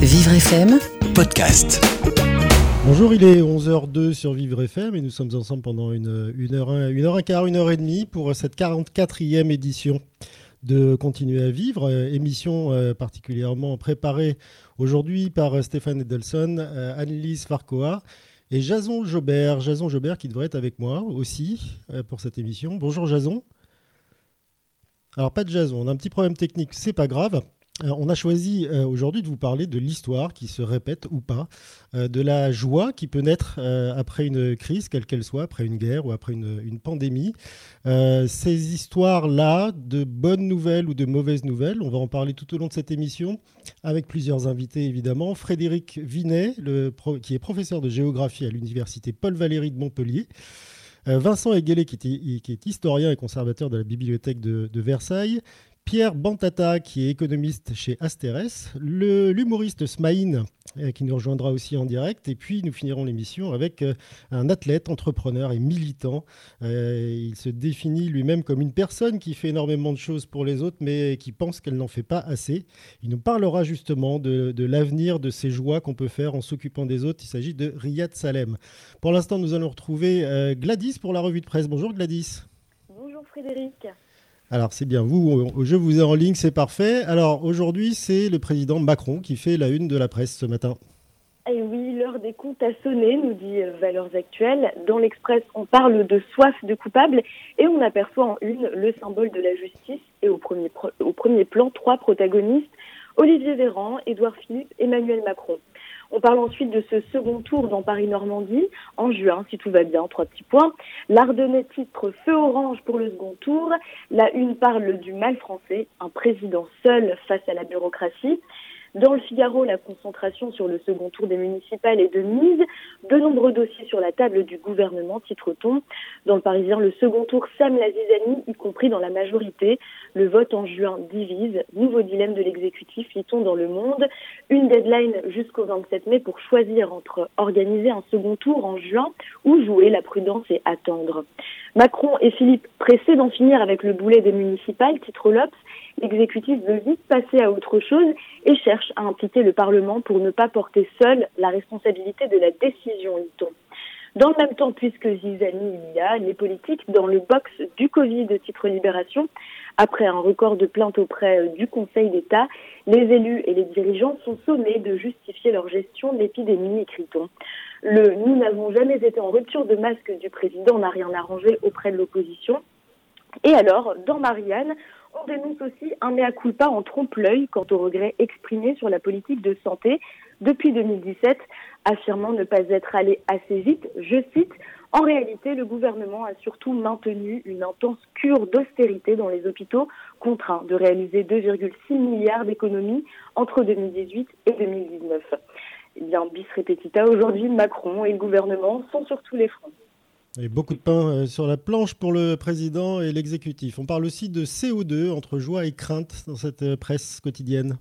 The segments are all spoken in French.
Vivre FM podcast. Bonjour, il est 11h02 sur Vivre FM et nous sommes ensemble pendant une, une, heure, une heure et quart, une heure et demie pour cette 44e édition de Continuer à vivre, euh, émission euh, particulièrement préparée aujourd'hui par euh, Stéphane Edelson, Annelise Farcoa et Jason Jobert. Jason Jobert qui devrait être avec moi aussi pour cette émission. Bonjour Jason. Alors pas de Jason, on a un petit problème technique, c'est pas grave. Euh, on a choisi euh, aujourd'hui de vous parler de l'histoire qui se répète ou pas, euh, de la joie qui peut naître après une crise, quelle qu'elle soit, après une guerre ou après une, pandémie. ces histoires-là, de bonnes nouvelles ou de mauvaises nouvelles, on va en parler tout au long de cette émission avec plusieurs invités évidemment. Frédéric Vinet, qui est professeur de géographie à l'université Paul Valéry de Montpellier. Vincent Eguelet, qui, est, historien et conservateur de la bibliothèque de Versailles, Pierre Bantata, qui est économiste chez Asterès, l'humoriste Smaïn, euh, qui nous rejoindra aussi en direct, et puis nous finirons l'émission avec euh, un athlète, entrepreneur et militant. Euh, il se définit lui-même comme une personne qui fait énormément de choses pour les autres, mais qui pense qu'elle n'en fait pas assez. Il nous parlera justement de, de l'avenir de ces joies qu'on peut faire en s'occupant des autres. Il s'agit de Riyad Salem. Pour l'instant, nous allons retrouver Gladys pour la revue de presse. Bonjour Gladys. Bonjour Frédéric. Alors c'est bien, vous, je vous ai en ligne, c'est parfait. Alors aujourd'hui, c'est le président Macron qui fait la une de la presse ce matin. Eh oui, l'heure des comptes a sonné, nous dit euh, Valeurs Actuelles. Dans l'Express, on parle de soif de coupable et on aperçoit en une le symbole de la justice et au premier, au premier plan trois protagonistes, Olivier Véran, Édouard Philippe, Emmanuel Macron. On parle ensuite de ce second tour dans Paris-Normandie, en juin, si tout va bien, trois petits points. L'Ardennais titre Feu orange pour le second tour. La une parle du mal français, un président seul face à la bureaucratie. Dans le Figaro, la concentration sur le second tour des municipales est de mise. De nombreux dossiers sur la table du gouvernement, titre-t-on. Dans le Parisien, le second tour sème la zizanie, y compris dans la majorité. Le vote en juin divise. Nouveau dilemme de l'exécutif, lit-on dans le monde. Une deadline jusqu'au 27 mai pour choisir entre organiser un second tour en juin ou jouer la prudence et attendre. Macron et Philippe pressés d'en finir avec le boulet des municipales, titre l'Obs, l'exécutif veut vite passer à autre chose et cherche à impliquer le Parlement pour ne pas porter seul la responsabilité de la décision, dit-on. Dans le même temps, puisque Zizani il y a, les politiques dans le box du Covid de titre Libération, après un record de plaintes auprès du Conseil d'État, les élus et les dirigeants sont sommés de justifier leur gestion de l'épidémie, écrit-on. Le nous n'avons jamais été en rupture de masque du président n'a rien arrangé auprès de l'opposition. Et alors, dans Marianne, on dénonce aussi un mea culpa en trompe-l'œil quant aux regrets exprimés sur la politique de santé depuis 2017, affirmant ne pas être allé assez vite. Je cite, en réalité, le gouvernement a surtout maintenu une intense cure d'austérité dans les hôpitaux, contraints de réaliser 2,6 milliards d'économies entre 2018 et 2019. Eh bien, bis repetita, aujourd'hui, Macron et le gouvernement sont sur tous les fronts. Beaucoup de pain euh, sur la planche pour le président et l'exécutif. On parle aussi de CO2 entre joie et crainte dans cette euh, presse quotidienne.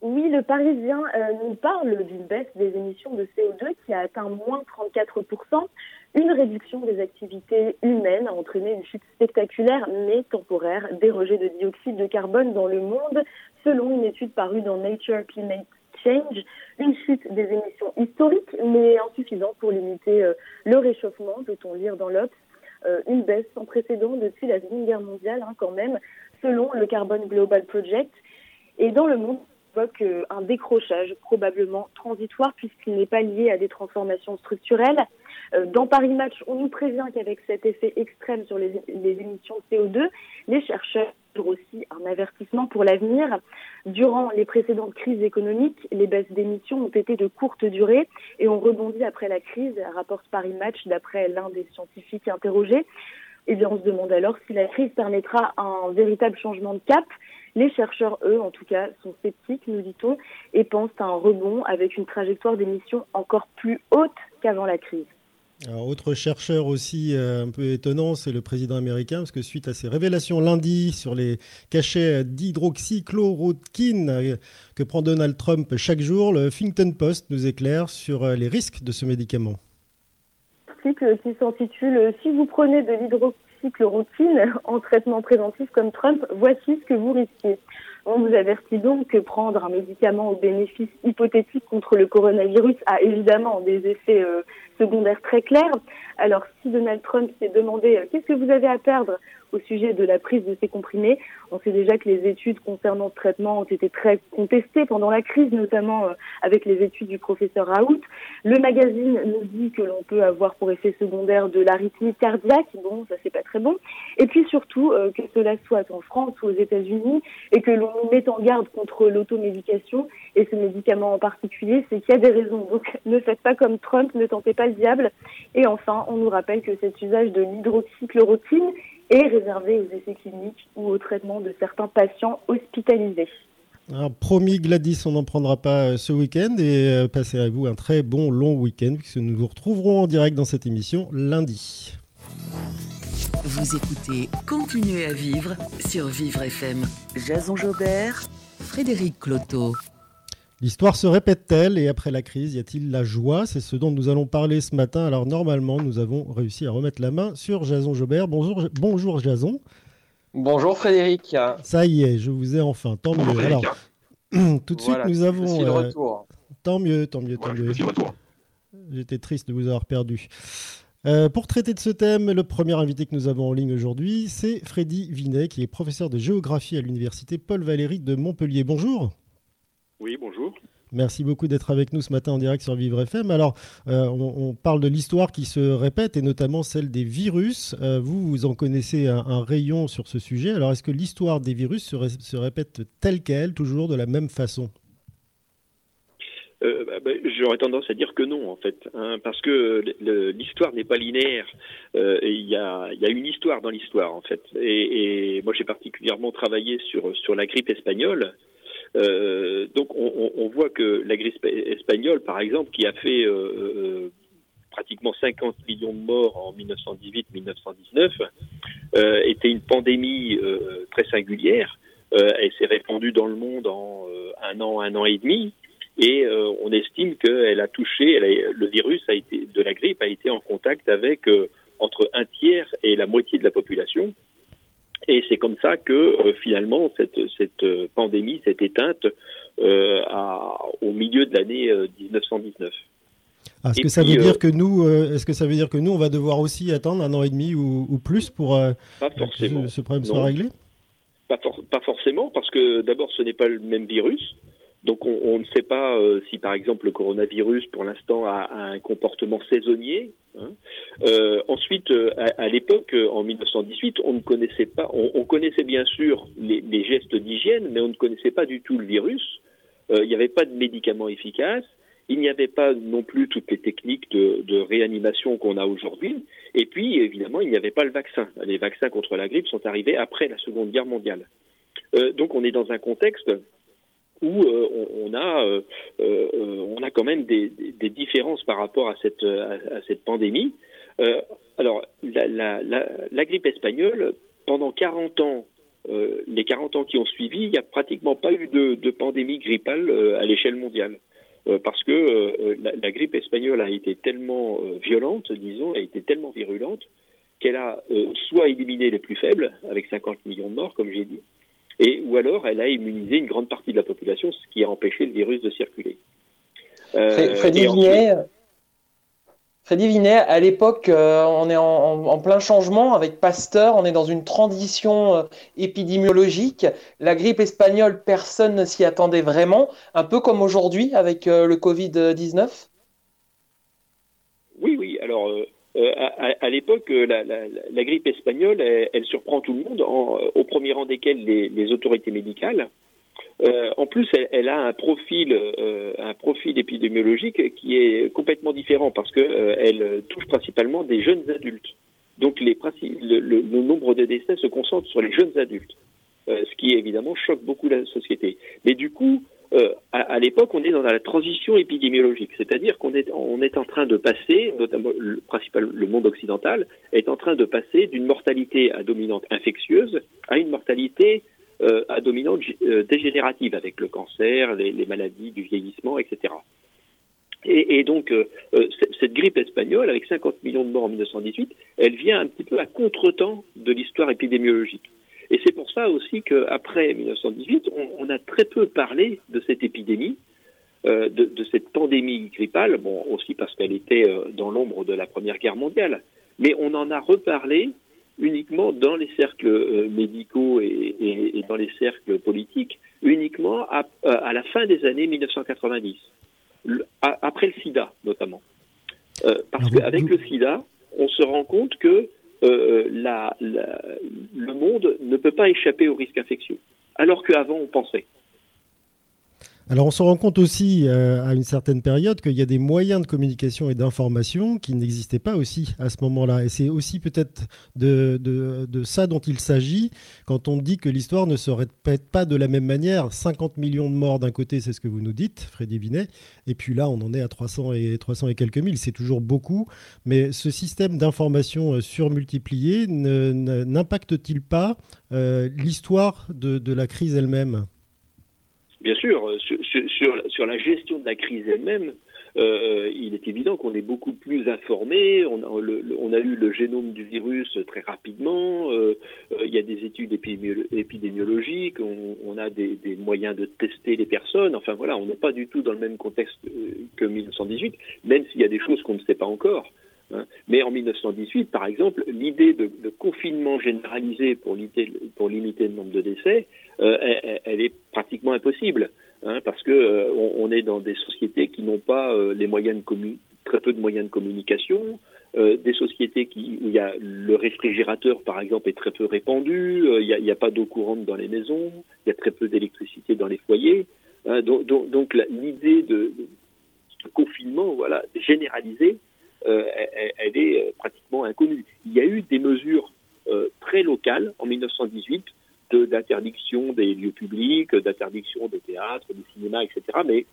Oui, le Parisien euh, nous parle d'une baisse des émissions de CO2 qui a atteint moins 34%. Une réduction des activités humaines a entraîné une chute spectaculaire mais temporaire des rejets de dioxyde de carbone dans le monde, selon une étude parue dans Nature Climate Une chute des émissions historiques, mais insuffisante pour limiter euh, le réchauffement, peut-on lire dans l'Obs. Euh, une baisse sans précédent depuis la Seconde Guerre mondiale, hein, quand même, selon le Carbon Global Project. Et dans le monde, on évoque euh, un décrochage probablement transitoire puisqu'il n'est pas lié à des transformations structurelles. dans Paris Match, on nous prévient qu'avec cet effet extrême sur les, les émissions de CO2, les chercheurs aussi un avertissement pour l'avenir. Durant les précédentes crises économiques, les baisses d'émissions ont été de courte durée et ont rebondi après la crise, rapporte Paris Match d'après l'un des scientifiques interrogés. Eh on se demande alors si la crise permettra un véritable changement de cap. Les chercheurs, eux, en tout cas, sont sceptiques, nous dit-on, et pensent à un rebond avec une trajectoire d'émissions encore plus haute qu'avant la crise. Autre chercheur aussi euh, un peu étonnant, c'est le président américain, parce que suite à ses révélations lundi sur les cachets d'hydroxychloroquine euh, que prend Donald Trump chaque jour, le Huffington Post nous éclaire sur euh, les risques de ce médicament. Article qui s'intitule Si vous prenez de l'hydroxychloroquine en traitement préventif comme Trump, voici ce que vous risquez. On vous avertit donc que prendre un médicament au bénéfice hypothétique contre le coronavirus a évidemment des effets euh, secondaires très clairs. Alors si Donald Trump s'est demandé euh, qu'est-ce que vous avez à perdre au sujet de la prise de ces comprimés. On sait déjà que les études concernant ce traitement ont été très contestées pendant la crise, notamment euh, avec les études du professeur Raoult. Le magazine nous dit que l'on peut avoir pour effet secondaire de l'arythmie cardiaque. Bon, ça c'est pas très bon. Et puis surtout euh, que cela soit en France ou aux États-Unis et que l'on nous mette en garde contre l'automédication et ce médicament en particulier, c'est qu'il y a des raisons. Donc ne faites pas comme Trump, ne tentez pas le diable. Et enfin, on nous rappelle que cet usage de l'hydroxychloroquine est réservé aux essais cliniques ou au traitement de certains patients hospitalisés. Alors, promis Gladys, on n'en prendra pas euh, ce week-end et euh, passez à vous un très bon long week-end puisque nous vous retrouverons en direct dans cette émission lundi. Vous écoutez Continuez à vivre sur Vivre FM. Jason Jobert, Frédéric Cloteau. L'histoire se répète-t-elle et après la crise, y a-t-il la joie? C'est ce dont nous allons parler ce matin. Alors normalement, nous avons réussi à remettre la main sur Jason Jobert. Bonjour, bonjour Jason. Bonjour Frédéric. Ça y est, je vous ai enfin. Tant mieux. Alors, tout de suite, nous avons. Euh, retour. Tant mieux, tant mieux, tant mieux. J'étais triste de vous avoir perdu. Euh, pour traiter de ce thème, le premier invité que nous avons en ligne aujourd'hui, c'est Freddy Vinet, qui est professeur de géographie à l'université Paul Valéry de Montpellier. Bonjour. Oui, bonjour. Merci beaucoup d'être avec nous ce matin en direct sur Vivre FM. Alors, euh, on, parle de l'histoire qui se répète et notamment celle des virus. Euh, vous, vous en connaissez un, rayon sur ce sujet. Alors, est-ce que l'histoire des virus se, répète telle qu'elle, toujours de la même façon? Euh, bah, bah, J'aurais tendance à dire que non, en fait, hein, parce que l'histoire n'est pas linéaire. Il y, a, une histoire dans l'histoire, en fait. Et, et moi, j'ai particulièrement travaillé sur, sur la grippe espagnole. Euh, donc on, voit que la grippe espagnole, par exemple, qui a fait euh, euh pratiquement 50 millions de morts en 1918-1919, euh, était une pandémie très singulière. elle s'est répandue dans le monde en un an, un an et demi. Et on estime qu'elle a touché, elle a, le virus a été, de la grippe a été en contact avec entre un tiers et la moitié de la population. Et c'est comme ça que euh, finalement cette, cette euh, pandémie s'est éteinte euh, à, au milieu de l'année 1919. Ah, est-ce que ça veut dire que nous, est-ce que ça veut dire que nous, on va devoir aussi attendre un an et demi ou, plus pour que ce, problème soit réglé? Pas, pas, forcément, parce que d'abord, ce n'est pas le même virus. Donc on, ne sait pas euh, si par exemple le coronavirus pour l'instant a, un comportement saisonnier. Hein. Euh, ensuite, euh, à, l'époque, en 1918, on ne connaissait pas, on, on connaissait bien sûr les, les gestes d'hygiène, mais on ne connaissait pas du tout le virus. Il n'y avait pas de médicaments efficaces. Il n'y avait pas non plus toutes les techniques de, de réanimation qu'on a aujourd'hui. Et puis, évidemment, il n'y avait pas le vaccin. Les vaccins contre la grippe sont arrivés après la Seconde Guerre mondiale. donc, on est dans un contexte où euh, on, a euh, euh, on a quand même des, différences par rapport à cette pandémie. alors la, grippe espagnole pendant 40 ans les 40 ans qui ont suivi, il n'y a pratiquement pas eu de, pandémie grippale à l'échelle mondiale. parce que la, la, grippe espagnole a été tellement violente, disons, a été tellement virulente, qu'elle a soit éliminé les plus faibles, avec 50 millions de morts, comme j'ai dit, et ou alors elle a immunisé une grande partie de la population, ce qui a empêché le virus de circuler. Euh, Freddy Vinet, à l'époque, euh, on est en, plein changement avec Pasteur, on est dans une transition euh, épidémiologique. La grippe espagnole, personne ne s'y attendait vraiment, un peu comme aujourd'hui avec le Covid-19 Oui, oui. Alors, euh, à, l'époque, euh, la, grippe espagnole, elle, surprend tout le monde, au premier rang desquels les, autorités médicales. Euh, en plus, elle, a un profil, un profil épidémiologique qui est complètement différent parce que euh, elle touche principalement des jeunes adultes. Donc, le, nombre de décès se concentre sur les jeunes adultes, ce qui évidemment choque beaucoup la société. Mais du coup, euh, à, à l'époque, on est dans la transition épidémiologique, c'est-à-dire qu'on est, on est en train de passer, notamment le principal, le monde occidental, est en train de passer d'une mortalité à dominante infectieuse à une mortalité euh, à dominante euh, dégénérative, avec le cancer, les, les, maladies du vieillissement, etc. Et, et donc, euh, euh, cette grippe espagnole, avec 50 millions de morts en 1918, elle vient un petit peu à contretemps de l'histoire épidémiologique. Et c'est pour ça aussi qu'après 1918, on, a très peu parlé de cette épidémie, euh, de, cette pandémie grippale, bon, aussi parce qu'elle était euh, dans l'ombre de la Première Guerre mondiale, mais on en a reparlé uniquement dans les cercles euh, médicaux et, dans les cercles politiques, uniquement à, la fin des années 1990, après le sida notamment. parce qu'avec le sida, on se rend compte que euh, la, le monde ne peut pas échapper au risque infectieux, alors qu'avant on pensait. Alors on se rend compte aussi euh, à une certaine période qu'il y a des moyens de communication et d'information qui n'existaient pas aussi à ce moment-là. Et c'est aussi peut-être de, ça dont il s'agit quand on dit que l'histoire ne se répète pas de la même manière. 50 millions de morts d'un côté, c'est ce que vous nous dites, Freddy Binet, et puis là on en est à 300 et, 300 et quelques mille, c'est toujours beaucoup. Mais ce système d'information euh, surmultiplié n'impacte-t-il pas euh, l'histoire de la crise elle-même? Bien sûr, euh, sur, la gestion de la crise elle-même, euh, il est évident qu'on est beaucoup plus informé. On a, eu le génome du virus très rapidement. Euh, il y a des études épidémiologiques. On, a des, des, moyens de tester les personnes. Enfin voilà, on n'est pas du tout dans le même contexte que 1918, même s'il y a des choses qu'on ne sait pas encore. Hein. Mais en 1918, par exemple, l'idée de, confinement généralisé pour limiter, le nombre de décès, euh, elle, est pratiquement impossible, hein, parce que euh, on, est dans des sociétés qui n'ont pas euh, très peu de moyens de communication, des sociétés où le réfrigérateur, par exemple, est très peu répandu, il n'y a, pas d'eau courante dans les maisons, il y a très peu d'électricité dans les foyers. Hein, donc, l'idée de, confinement, généralisé, euh, elle, est pratiquement inconnue. Il y a eu des mesures euh, très locales en 1918 d'interdiction des lieux publics, d'interdiction des théâtres, des cinémas, etc. Mais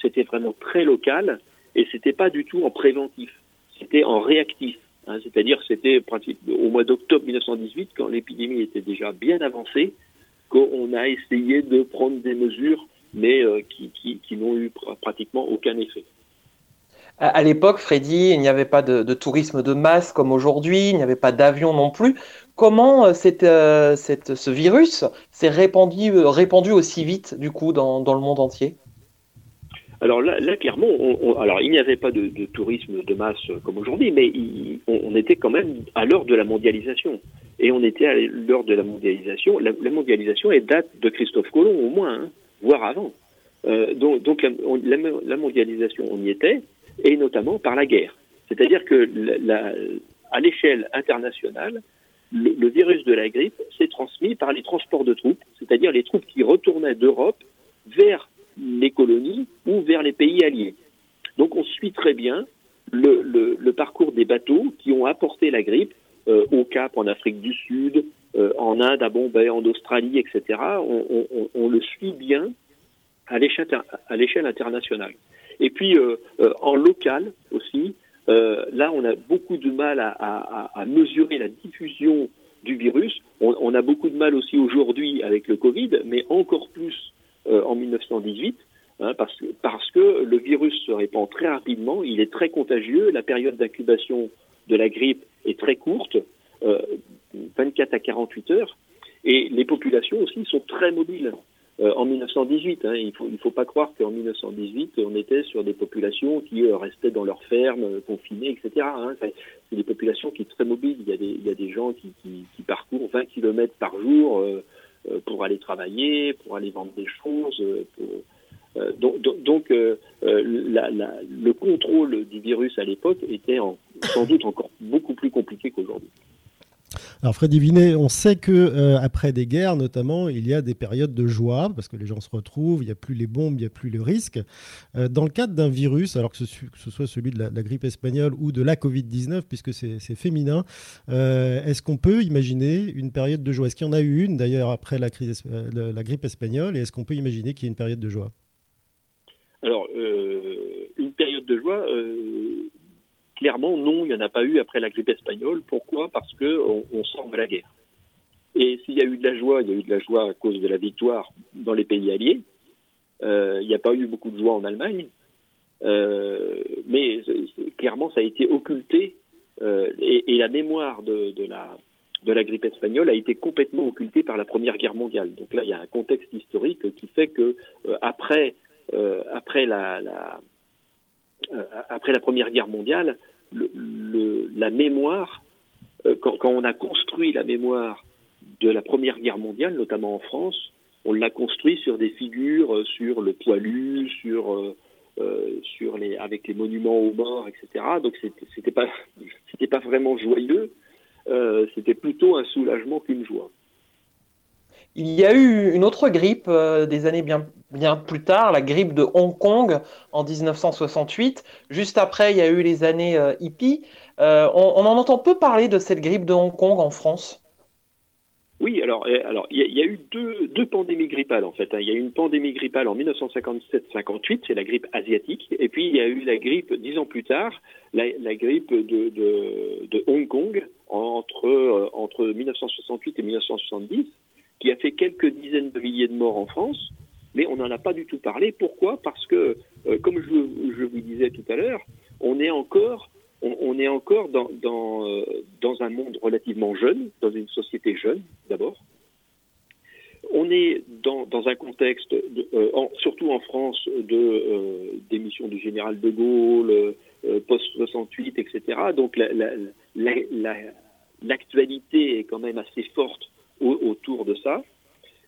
c'était vraiment très local et c'était pas du tout en préventif, c'était en réactif. Hein, C'est-à-dire c'était au mois d'octobre 1918, quand l'épidémie était déjà bien avancée, qu'on a essayé de prendre des mesures, mais euh, qui, qui, qui n'ont eu pratiquement aucun effet. À, l'époque, Freddy, il n'y avait pas de, tourisme de masse comme aujourd'hui, il n'y avait pas d'avion non plus. Comment euh, euh, ce virus s'est répandu, euh, répandu aussi vite, du coup, dans, le monde entier? Alors là, clairement, alors il n'y avait pas de, tourisme de masse comme aujourd'hui, mais on, était quand même à l'heure de la mondialisation. Et on était à l'heure de la mondialisation. La, mondialisation est date de Christophe Colomb au moins, hein, voire avant. donc, la, mondialisation, on y était et notamment par la guerre. C'est-à-dire que à l'échelle internationale, le, virus de la grippe s'est transmis par les transports de troupes, c'est-à-dire les troupes qui retournaient d'Europe vers les colonies ou vers les pays alliés. Donc on suit très bien le, parcours des bateaux qui ont apporté la grippe euh, au Cap, en Afrique du Sud, euh, en Inde, à Bombay, en Australie, etc. On le suit bien à l'échelle internationale. Et puis euh, euh, en local aussi, euh, là on a beaucoup de mal à, à, à mesurer la diffusion du virus. On, on a beaucoup de mal aussi aujourd'hui avec le Covid, mais encore plus en 1918. Hein, parce, parce que le virus se répand très rapidement, il est très contagieux, la période d'incubation de la grippe est très courte, euh, 24 à 48 heures, et les populations aussi sont très mobiles. Euh, en 1918. Hein, il faut il faut pas croire qu'en 1918 on était sur des populations qui euh, restaient dans leurs fermes, euh, confinées, etc. Hein. C'est des populations qui sont très mobiles. Il y a des, gens qui, parcourent 20 kilomètres par jour pour aller travailler, pour aller vendre des choses. Donc, le contrôle du virus à l'époque était sans doute encore beaucoup plus compliqué qu'aujourd'hui. Alors Freddy Vinet, on sait que euh, après des guerres notamment, il y a des périodes de joie parce que les gens se retrouvent, il n'y a plus les bombes, il n'y a plus le risque. Euh, dans le cadre d'un virus, alors que ce, soit celui de la, grippe espagnole ou de la Covid-19, puisque c'est féminin, euh, est-ce qu'on peut imaginer une période de joie? Est-ce qu'il y en a eu une d'ailleurs après la, grippe espagnole et est-ce qu'on peut imaginer qu'il y ait une période de joie? Alors, une période de joie Clairement, non, il n'y en a pas eu après la grippe espagnole. Pourquoi? Parce qu'on on sort de la guerre. Et s'il y a eu de la joie, il y a eu de la joie à cause de la victoire dans les pays alliés. Euh, il n'y a pas eu beaucoup de joie en Allemagne. Euh, mais clairement, ça a été occulté. Euh, et, la mémoire de, la, grippe espagnole a été complètement occulté par la Première Guerre mondiale. Donc là, il y a un contexte historique qui fait que après, après, la, après la Première Guerre mondiale, le, le, la mémoire, quand, quand, on a construit la mémoire de la Première Guerre mondiale, notamment en France, on l'a construit sur des figures, sur le poilu, sur euh, les, avec les monuments aux morts, etc. Donc c'était pas, pas vraiment joyeux. Euh, c'était plutôt un soulagement qu'une joie. Il y a eu une autre grippe euh, des années bien, plus tard, la grippe de Hong Kong en 1968. Juste après, il y a eu les années hippies. On, on, en entend peu parler de cette grippe de Hong Kong en France. Oui, alors il y, a eu deux, pandémies grippales en fait. Hein. Il y a eu une pandémie grippale en 1957-58, c'est la grippe asiatique, et puis il y a eu la grippe dix ans plus tard, la, grippe de, Hong Kong entre euh, entre 1968 et 1970, qui a fait quelques dizaines de milliers de morts en France, mais on n'en a pas du tout parlé. Pourquoi? Parce que, euh, comme je, vous disais tout à l'heure, on est encore on, est encore euh, dans, un monde relativement jeune, dans une société jeune d'abord. On est dans, un contexte, euh, surtout en France, de démission du général de Gaulle, euh, post-68, etc. Donc l'actualité la, la, est quand même assez forte au, autour de ça.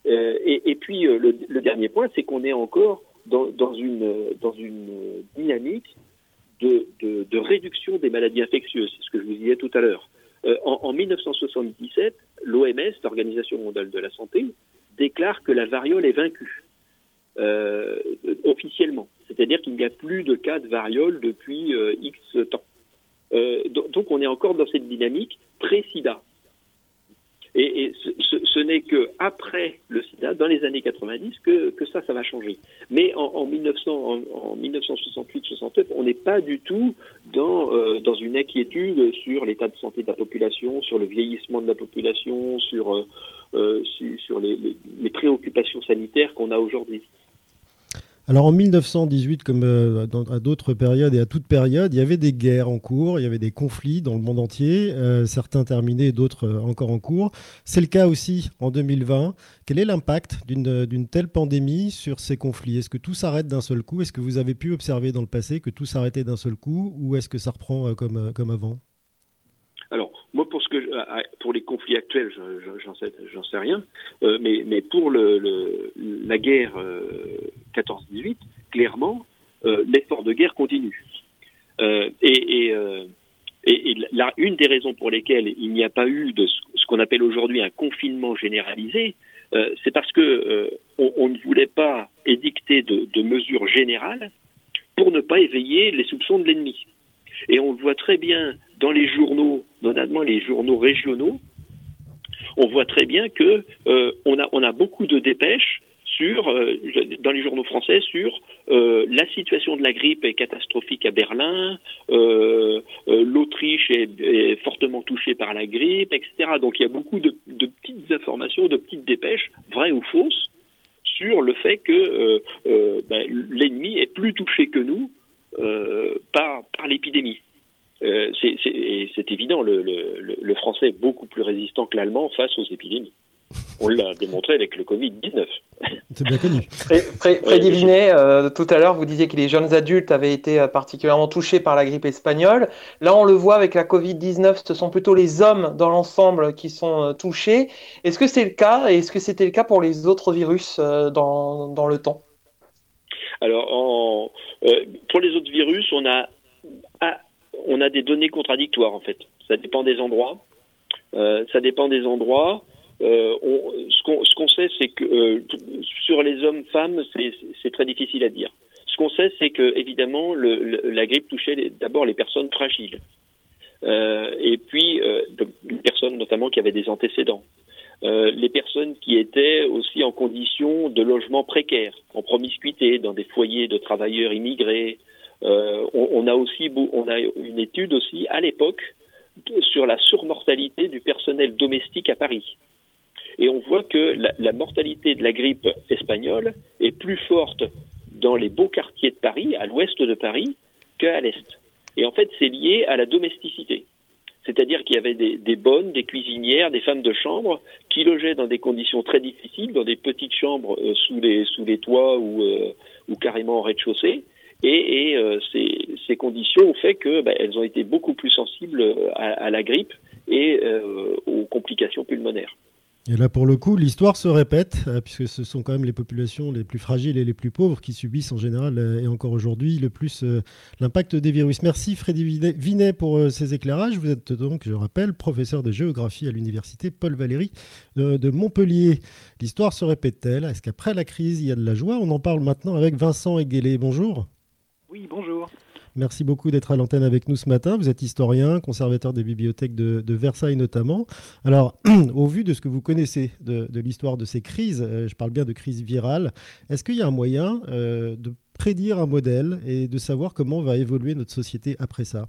Et, et, puis le, le dernier point, c'est qu'on est encore dans, une, dans une dynamique de, de, réduction des maladies infectieuses, c'est ce que je vous disais tout à l'heure. Euh, en, en, 1977, l'OMS, l'Organisation mondiale de la santé, déclare que la variole est vaincue euh, officiellement. C'est-à-dire qu'il n'y a plus de cas de variole depuis euh, X temps. Euh, donc on est encore dans cette dynamique pré-sida. Et, ce, ce, n'est que après le SIDA, dans les années 90, que, que ça, ça va changer. Mais en, en, 1900, en, en 1968-69, on n'est pas du tout dans, euh, dans une inquiétude sur l'état de santé de la population, sur le vieillissement de la population, sur, euh, euh sur, les préoccupations sanitaires qu'on a aujourd'hui. Alors en 1918, comme euh, à d'autres périodes et à toute période, il y avait des guerres en cours, il y avait des conflits dans le monde entier, euh, certains terminés, d'autres euh, encore en cours. C'est le cas aussi en 2020. Quel est l'impact d'une telle pandémie sur ces conflits? Est-ce que tout s'arrête d'un seul coup? Est-ce que vous avez pu observer dans le passé que tout s'arrêtait d'un seul coup? Ou est-ce que ça reprend comme avant alors, moi, pour ce euh, pour les conflits actuels, j'en sais, rien, euh, mais, pour la guerre euh, 14-18, clairement, euh, l'effort de guerre continue. Et, et, une des raisons pour lesquelles il n'y a pas eu ce qu'on appelle aujourd'hui un confinement généralisé, c'est parce que on, on, ne voulait pas édicter de, de mesures générales pour ne pas éveiller les soupçons de l'ennemi. Et on le voit très bien dans les journaux, notamment les journaux régionaux, on voit très bien que euh, on, a, beaucoup de dépêches sur, euh, dans les journaux français sur euh, la situation de la grippe est catastrophique à Berlin, l'Autriche est, fortement touchée par la grippe, etc. Donc il y a beaucoup de, petites informations, de petites dépêches, vraies ou fausses, sur le fait que ben, l'ennemi est plus touché que nous par l'épidémie. Euh, c'est évident, le, le, le, français est beaucoup plus résistant que l'allemand face aux épidémies. On l'a démontré avec le Covid-19. C'est bien connu. Vinet, euh, tout à l'heure, vous disiez que les jeunes adultes avaient été euh, particulièrement touchés par la grippe espagnole. Là, on le voit avec la Covid-19, ce sont plutôt les hommes dans l'ensemble qui sont touchés. Est-ce que c'est le cas et est-ce que c'était le cas pour les autres virus euh, dans, dans le temps? Alors, en, euh, pour les autres virus, on a on a des données contradictoires en fait. Ça dépend des endroits. Euh, ça dépend des endroits. Euh, ce qu'on qu sait, c'est que euh, sur les hommes-femmes, c'est très difficile à dire. Ce qu'on sait, c'est que évidemment, le, la grippe touchait d'abord les personnes fragiles, et puis les personnes notamment qui avaient des antécédents, les personnes qui étaient aussi en condition de logement précaire, en promiscuité, dans des foyers de travailleurs immigrés, on, on, a aussi une étude aussi à l'époque sur la surmortalité du personnel domestique à Paris. Et on voit que la, mortalité de la grippe espagnole est plus forte dans les beaux quartiers de Paris, à l'ouest de Paris, qu'à l'est. Et en fait, c'est lié à la domesticité. C'est-à-dire qu'il y avait des, bonnes, des cuisinières, des femmes de chambre qui logeaient dans des conditions très difficiles, dans des petites chambres euh, sous, les, sous les toits ou, euh, ou carrément au rez-de-chaussée. Et, et ces, conditions ont fait qu'elles bah, ont été beaucoup plus sensibles à, à la grippe et aux complications pulmonaires. Et là, pour le coup, l'histoire se répète, euh, puisque ce sont quand même les populations les plus fragiles et les plus pauvres qui subissent en général, euh, et encore aujourd'hui, le plus euh, l'impact des virus. Merci Freddy Vinet pour ces éclairages. Vous êtes donc, je rappelle, professeur de géographie à l'université Paul Valéry de, Montpellier. L'histoire se répète-t-elle? Est-ce qu'après la crise, il y a de la joie? On en parle maintenant avec Vincent Eguélé. Bonjour. Oui, bonjour. Merci beaucoup d'être à l'antenne avec nous ce matin. Vous êtes historien, conservateur des bibliothèques de, Versailles notamment. Alors, au vu de ce que vous connaissez de, l'histoire de ces crises, euh, je parle bien de crise virale, est-ce qu'il y a un moyen euh, de prédire un modèle et de savoir comment va évoluer notre société après ça?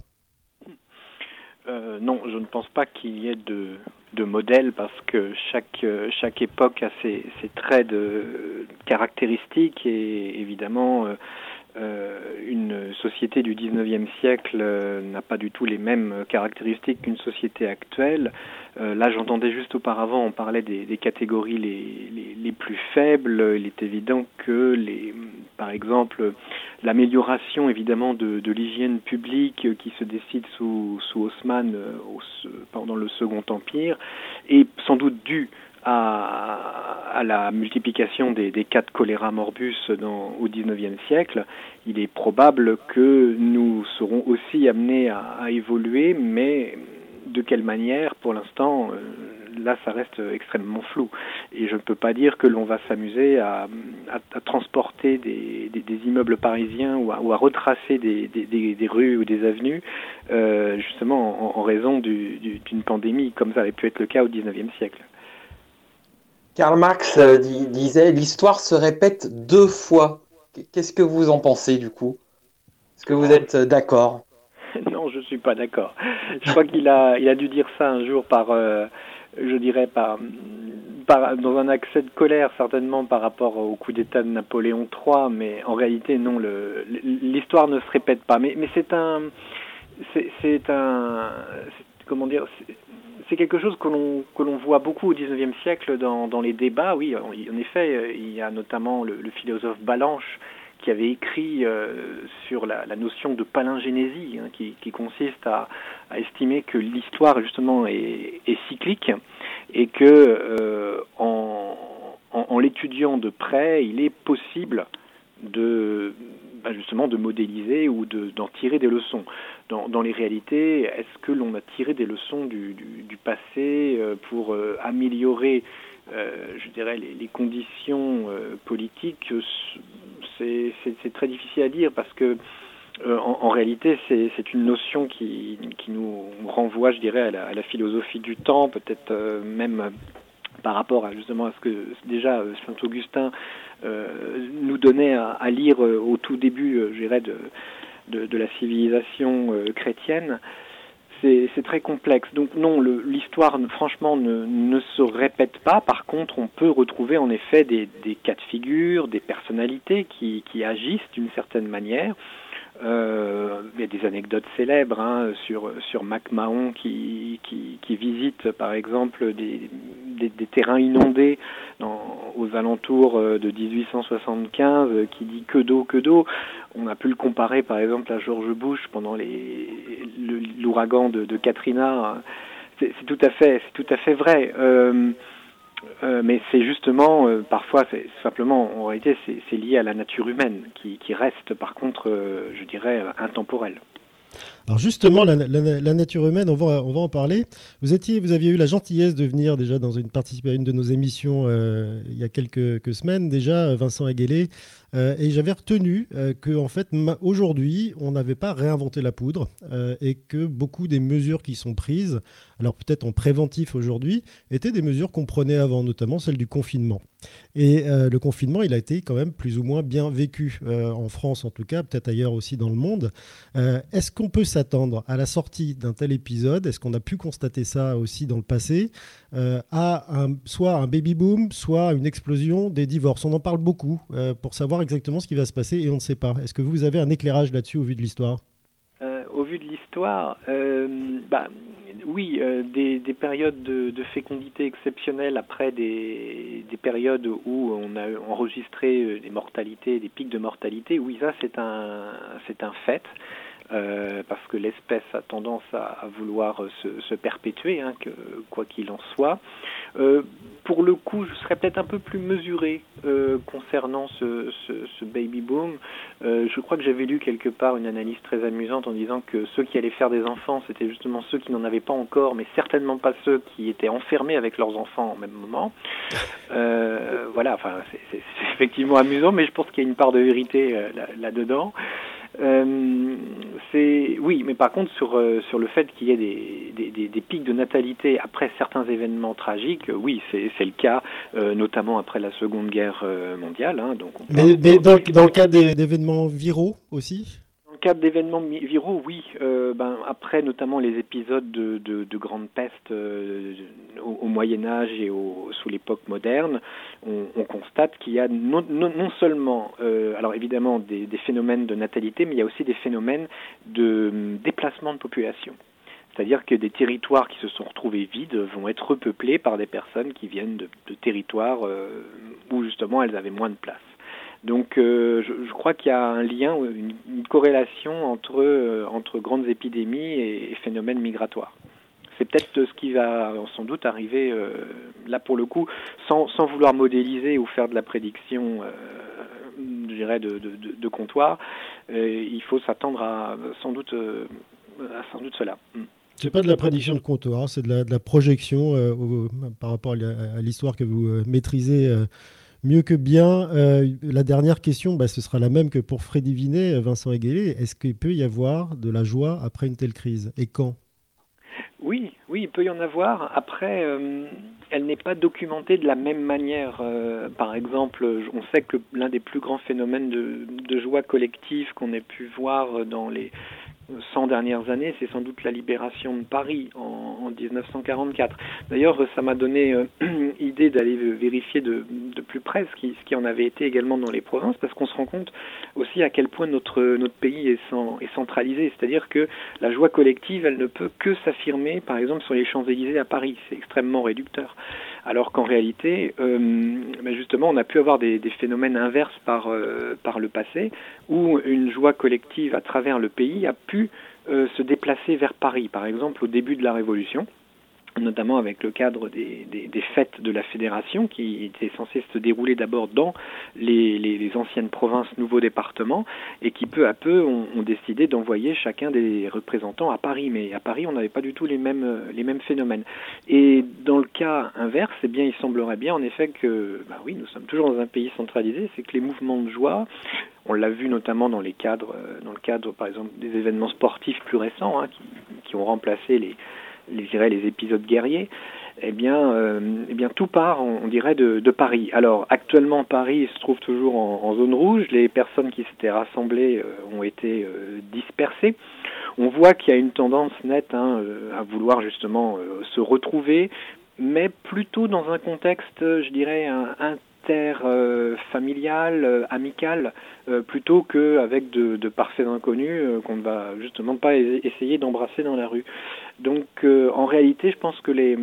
Euh, non, je ne pense pas qu'il y ait de, de modèle parce que chaque, chaque époque a ses, traits de caractéristiques et évidemment euh, une société du 19e siècle euh, n'a pas du tout les mêmes caractéristiques qu'une société actuelle. Euh, là, j'entendais juste auparavant, on parlait des, catégories les, les, plus faibles. Il est évident que, par exemple, l'amélioration évidemment de, l'hygiène publique qui se décide sous, sous Haussmann au, pendant le Second Empire est sans doute due à, la multiplication des, cas de choléra morbus au XIXe siècle, il est probable que nous serons aussi amenés à, évoluer, mais de quelle manière, pour l'instant, euh, là, ça reste extrêmement flou. Et je ne peux pas dire que l'on va s'amuser à, transporter des, immeubles parisiens ou à, retracer des, rues ou des avenues, euh, justement en, raison d'une du, pandémie, comme ça avait pu être le cas au XIXe siècle. Karl Marx euh, disait l'histoire se répète deux fois. Qu'est-ce que vous en pensez du coup? Est-ce que vous êtes euh, d'accord? Non, je ne suis pas d'accord. Je crois qu'il a, il a dû dire ça un jour par, euh, je dirais par, par, dans un accès de colère certainement par rapport au coup d'État de Napoléon III, mais en réalité non, l'histoire ne se répète pas. Mais, mais c'est un, c'est un, comment dire, c'est quelque chose que l'on voit beaucoup au XIXe siècle dans, dans les débats. Oui, en, effet, euh, il y a notamment le, philosophe Balanche qui avait écrit euh, sur la, notion de palingénésie, hein, qui, consiste à, à, estimer que l'histoire justement est, cyclique et que euh, en, en l'étudiant de près, il est possible de bah, justement de modéliser ou d'en tirer des leçons. Dans, les réalités, est-ce que l'on a tiré des leçons du, passé euh, pour euh, améliorer, euh, je dirais, les, conditions politiques? C'est très difficile à dire parce que en, réalité, c'est une notion qui, nous renvoie, je dirais, à la philosophie du temps, peut-être même par rapport à justement à ce que déjà Saint Augustin euh, nous donnait à, lire euh, au tout début, euh, je dirais, de, la civilisation chrétienne, c'est très complexe. Donc non, l'histoire, franchement, ne, se répète pas. Par contre, on peut retrouver en effet des, cas de figure, des personnalités qui agissent d'une certaine manière. Euh, il y a des anecdotes célèbres hein, sur sur MacMahon qui, qui, qui visite par exemple des, des, des terrains inondés aux alentours euh, de 1875, euh, qui dit que d'eau, que d'eau. On a pu le comparer par exemple à George Bush pendant l'ouragan de, de Katrina. C'est tout à fait tout à fait vrai. Euh, euh, mais c'est justement, euh, parfois, c'est simplement, en réalité, c'est lié à la nature humaine, qui, reste, par contre, euh, je dirais, intemporelle. Alors justement, la, nature humaine, on va, en parler. Vous, étiez, vous aviez eu la gentillesse de venir déjà dans une participer à une de nos émissions il y a quelques, quelques, semaines déjà, Vincent Aguélé, euh, et j'avais retenu euh, que en fait aujourd'hui on n'avait pas réinventé la poudre euh, et que beaucoup des mesures qui sont prises, alors peut-être en préventif aujourd'hui, étaient des mesures qu'on prenait avant, notamment celle du confinement. Et le confinement, il a été quand même plus ou moins bien vécu en France en tout cas, peut-être ailleurs aussi dans le monde. Est-ce qu'on peut s'attendre à la sortie d'un tel épisode? Est-ce qu'on a pu constater ça aussi dans le passé? À un, soit un baby boom, soit une explosion des divorces On en parle beaucoup pour savoir exactement ce qui va se passer et on ne sait pas. Est-ce que vous avez un éclairage là-dessus au vu de l'histoire? Euh, Au vu de l'histoire, euh, bah, oui, des, des, périodes de, de, fécondité exceptionnelles après des, des, périodes où on a enregistré des mortalités, des pics de mortalité, oui, ça c'est un, c'est un fait. Euh, parce que l'espèce a tendance à, vouloir se, se perpétuer, hein, que, quoi qu'il en soit. Euh, pour le coup, je serais peut-être un peu plus mesuré euh, concernant ce, ce, ce, baby boom. Euh, je crois que j'avais lu quelque part une analyse très amusante en disant que ceux qui allaient faire des enfants, c'était justement ceux qui n'en avaient pas encore, mais certainement pas ceux qui étaient enfermés avec leurs enfants en même moment. voilà, enfin, c'est effectivement amusant, mais je pense qu'il y a une part de vérité là-dedans. Là euh, c'est oui, mais par contre sur euh, sur le fait qu'il y ait des, des, des, pics de natalité après certains événements tragiques, euh, oui, c'est c'est le cas, euh, notamment après la Seconde Guerre mondiale. Hein, donc mais, mais dans, dans, le cas d'événements viraux aussi? Cas d'événements viraux, oui. Euh, ben, après, notamment les épisodes de, de, de euh, au, Moyen Âge et sous l'époque moderne, on, on, constate qu'il y a non, non, non seulement, euh, alors évidemment, des, phénomènes de natalité, mais il y a aussi des phénomènes de hum, déplacement de population. C'est-à-dire que des territoires qui se sont retrouvés vides vont être repeuplés par des personnes qui viennent de, territoires où justement elles avaient moins de place. Donc euh, je, crois qu'il y a un lien, une, corrélation entre, euh, entre grandes épidémies et, et phénomènes migratoires. C'est peut-être ce qui va sans doute arriver euh, là pour le coup, sans, sans, vouloir modéliser ou faire de la prédiction, euh, je dirais, de, de, comptoir. il faut s'attendre à sans doute, à sans doute cela. Mm. C'est pas de la prédiction de comptoir, c'est de la, projection par rapport à l'histoire que vous maîtrisez mieux que bien. Euh, la dernière question, bah, ce sera la même que pour Freddy Vinet, Vincent Eguélé. Est-ce qu'il peut y avoir de la joie après une telle crise? Et quand? Oui, oui, il peut y en avoir. Après, euh, elle n'est pas documentée de la même manière. Euh, par exemple, on sait que l'un des plus grands phénomènes de, joie collective qu'on ait pu voir dans les 100 dernières années, c'est sans doute la libération de Paris en, en 1944. D'ailleurs, ça m'a donné euh, idée d'aller vérifier de, plus près ce qui, en avait été également dans les provinces, parce qu'on se rend compte aussi à quel point notre, notre pays est, centralisé. C'est-à-dire que la joie collective, elle ne peut que s'affirmer, par exemple, sur les Champs-Élysées à Paris. C'est extrêmement réducteur. Alors qu'en réalité, euh, ben justement, on a pu avoir des, phénomènes inverses par, euh, par le passé, où une joie collective à travers le pays a pu euh, se déplacer vers Paris. Par exemple, au début de la Révolution, notamment avec le cadre des, des, fêtes de la fédération qui était censé se dérouler d'abord dans les, les, anciennes provinces, nouveaux départements, et qui peu à peu ont, décidé d'envoyer chacun des représentants à Paris. Mais à Paris, on n'avait pas du tout les mêmes, les mêmes phénomènes. Et dans le cas inverse, eh bien, il semblerait bien en effet que, bah oui, nous sommes toujours dans un pays centralisé, c'est que les mouvements de joie on l'a vu notamment dans les cadres, dans le cadre par exemple des événements sportifs plus récents hein, qui, qui ont remplacé les, les, les épisodes guerriers, eh bien, euh, eh bien tout part, on, dirait, de, Paris. Alors, actuellement, Paris se trouve toujours en, zone rouge. Les personnes qui s'étaient rassemblées euh, ont été euh, dispersées. On voit qu'il y a une tendance nette hein, à vouloir justement se retrouver, mais plutôt dans un contexte, je dirais, euh, familial, euh, amical, euh, plutôt qu'avec de, de parfaits inconnus euh, qu'on ne va justement pas essayer d'embrasser dans la rue. Donc en réalité, je pense que les,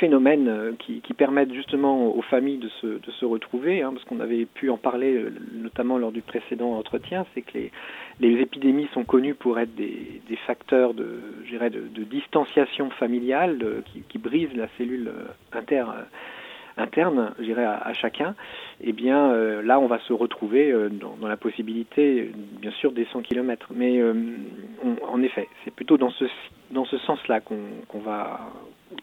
phénomènes qui, permettent justement aux familles de se, retrouver, hein, parce qu'on avait pu en parler notamment lors du précédent entretien, c'est que les, épidémies sont connues pour être des, facteurs de, de, distanciation familiale qui, qui brisent la cellule inter interne, je dirais, à, à, chacun, eh bien euh, là, on va se retrouver euh, dans, dans, la possibilité, bien sûr, des 100 km. Mais euh, on, en effet, c'est plutôt dans ce, dans ce sens-là qu'on qu va,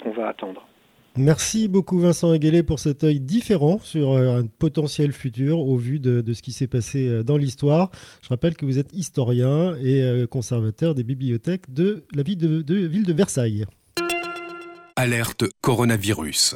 qu'on va attendre. Merci beaucoup Vincent Aguelé pour cet œil différent sur un potentiel futur au vu de, de ce qui s'est passé dans l'histoire. Je rappelle que vous êtes historien et conservateur des bibliothèques de la ville de, de, ville de Versailles. Alerte coronavirus.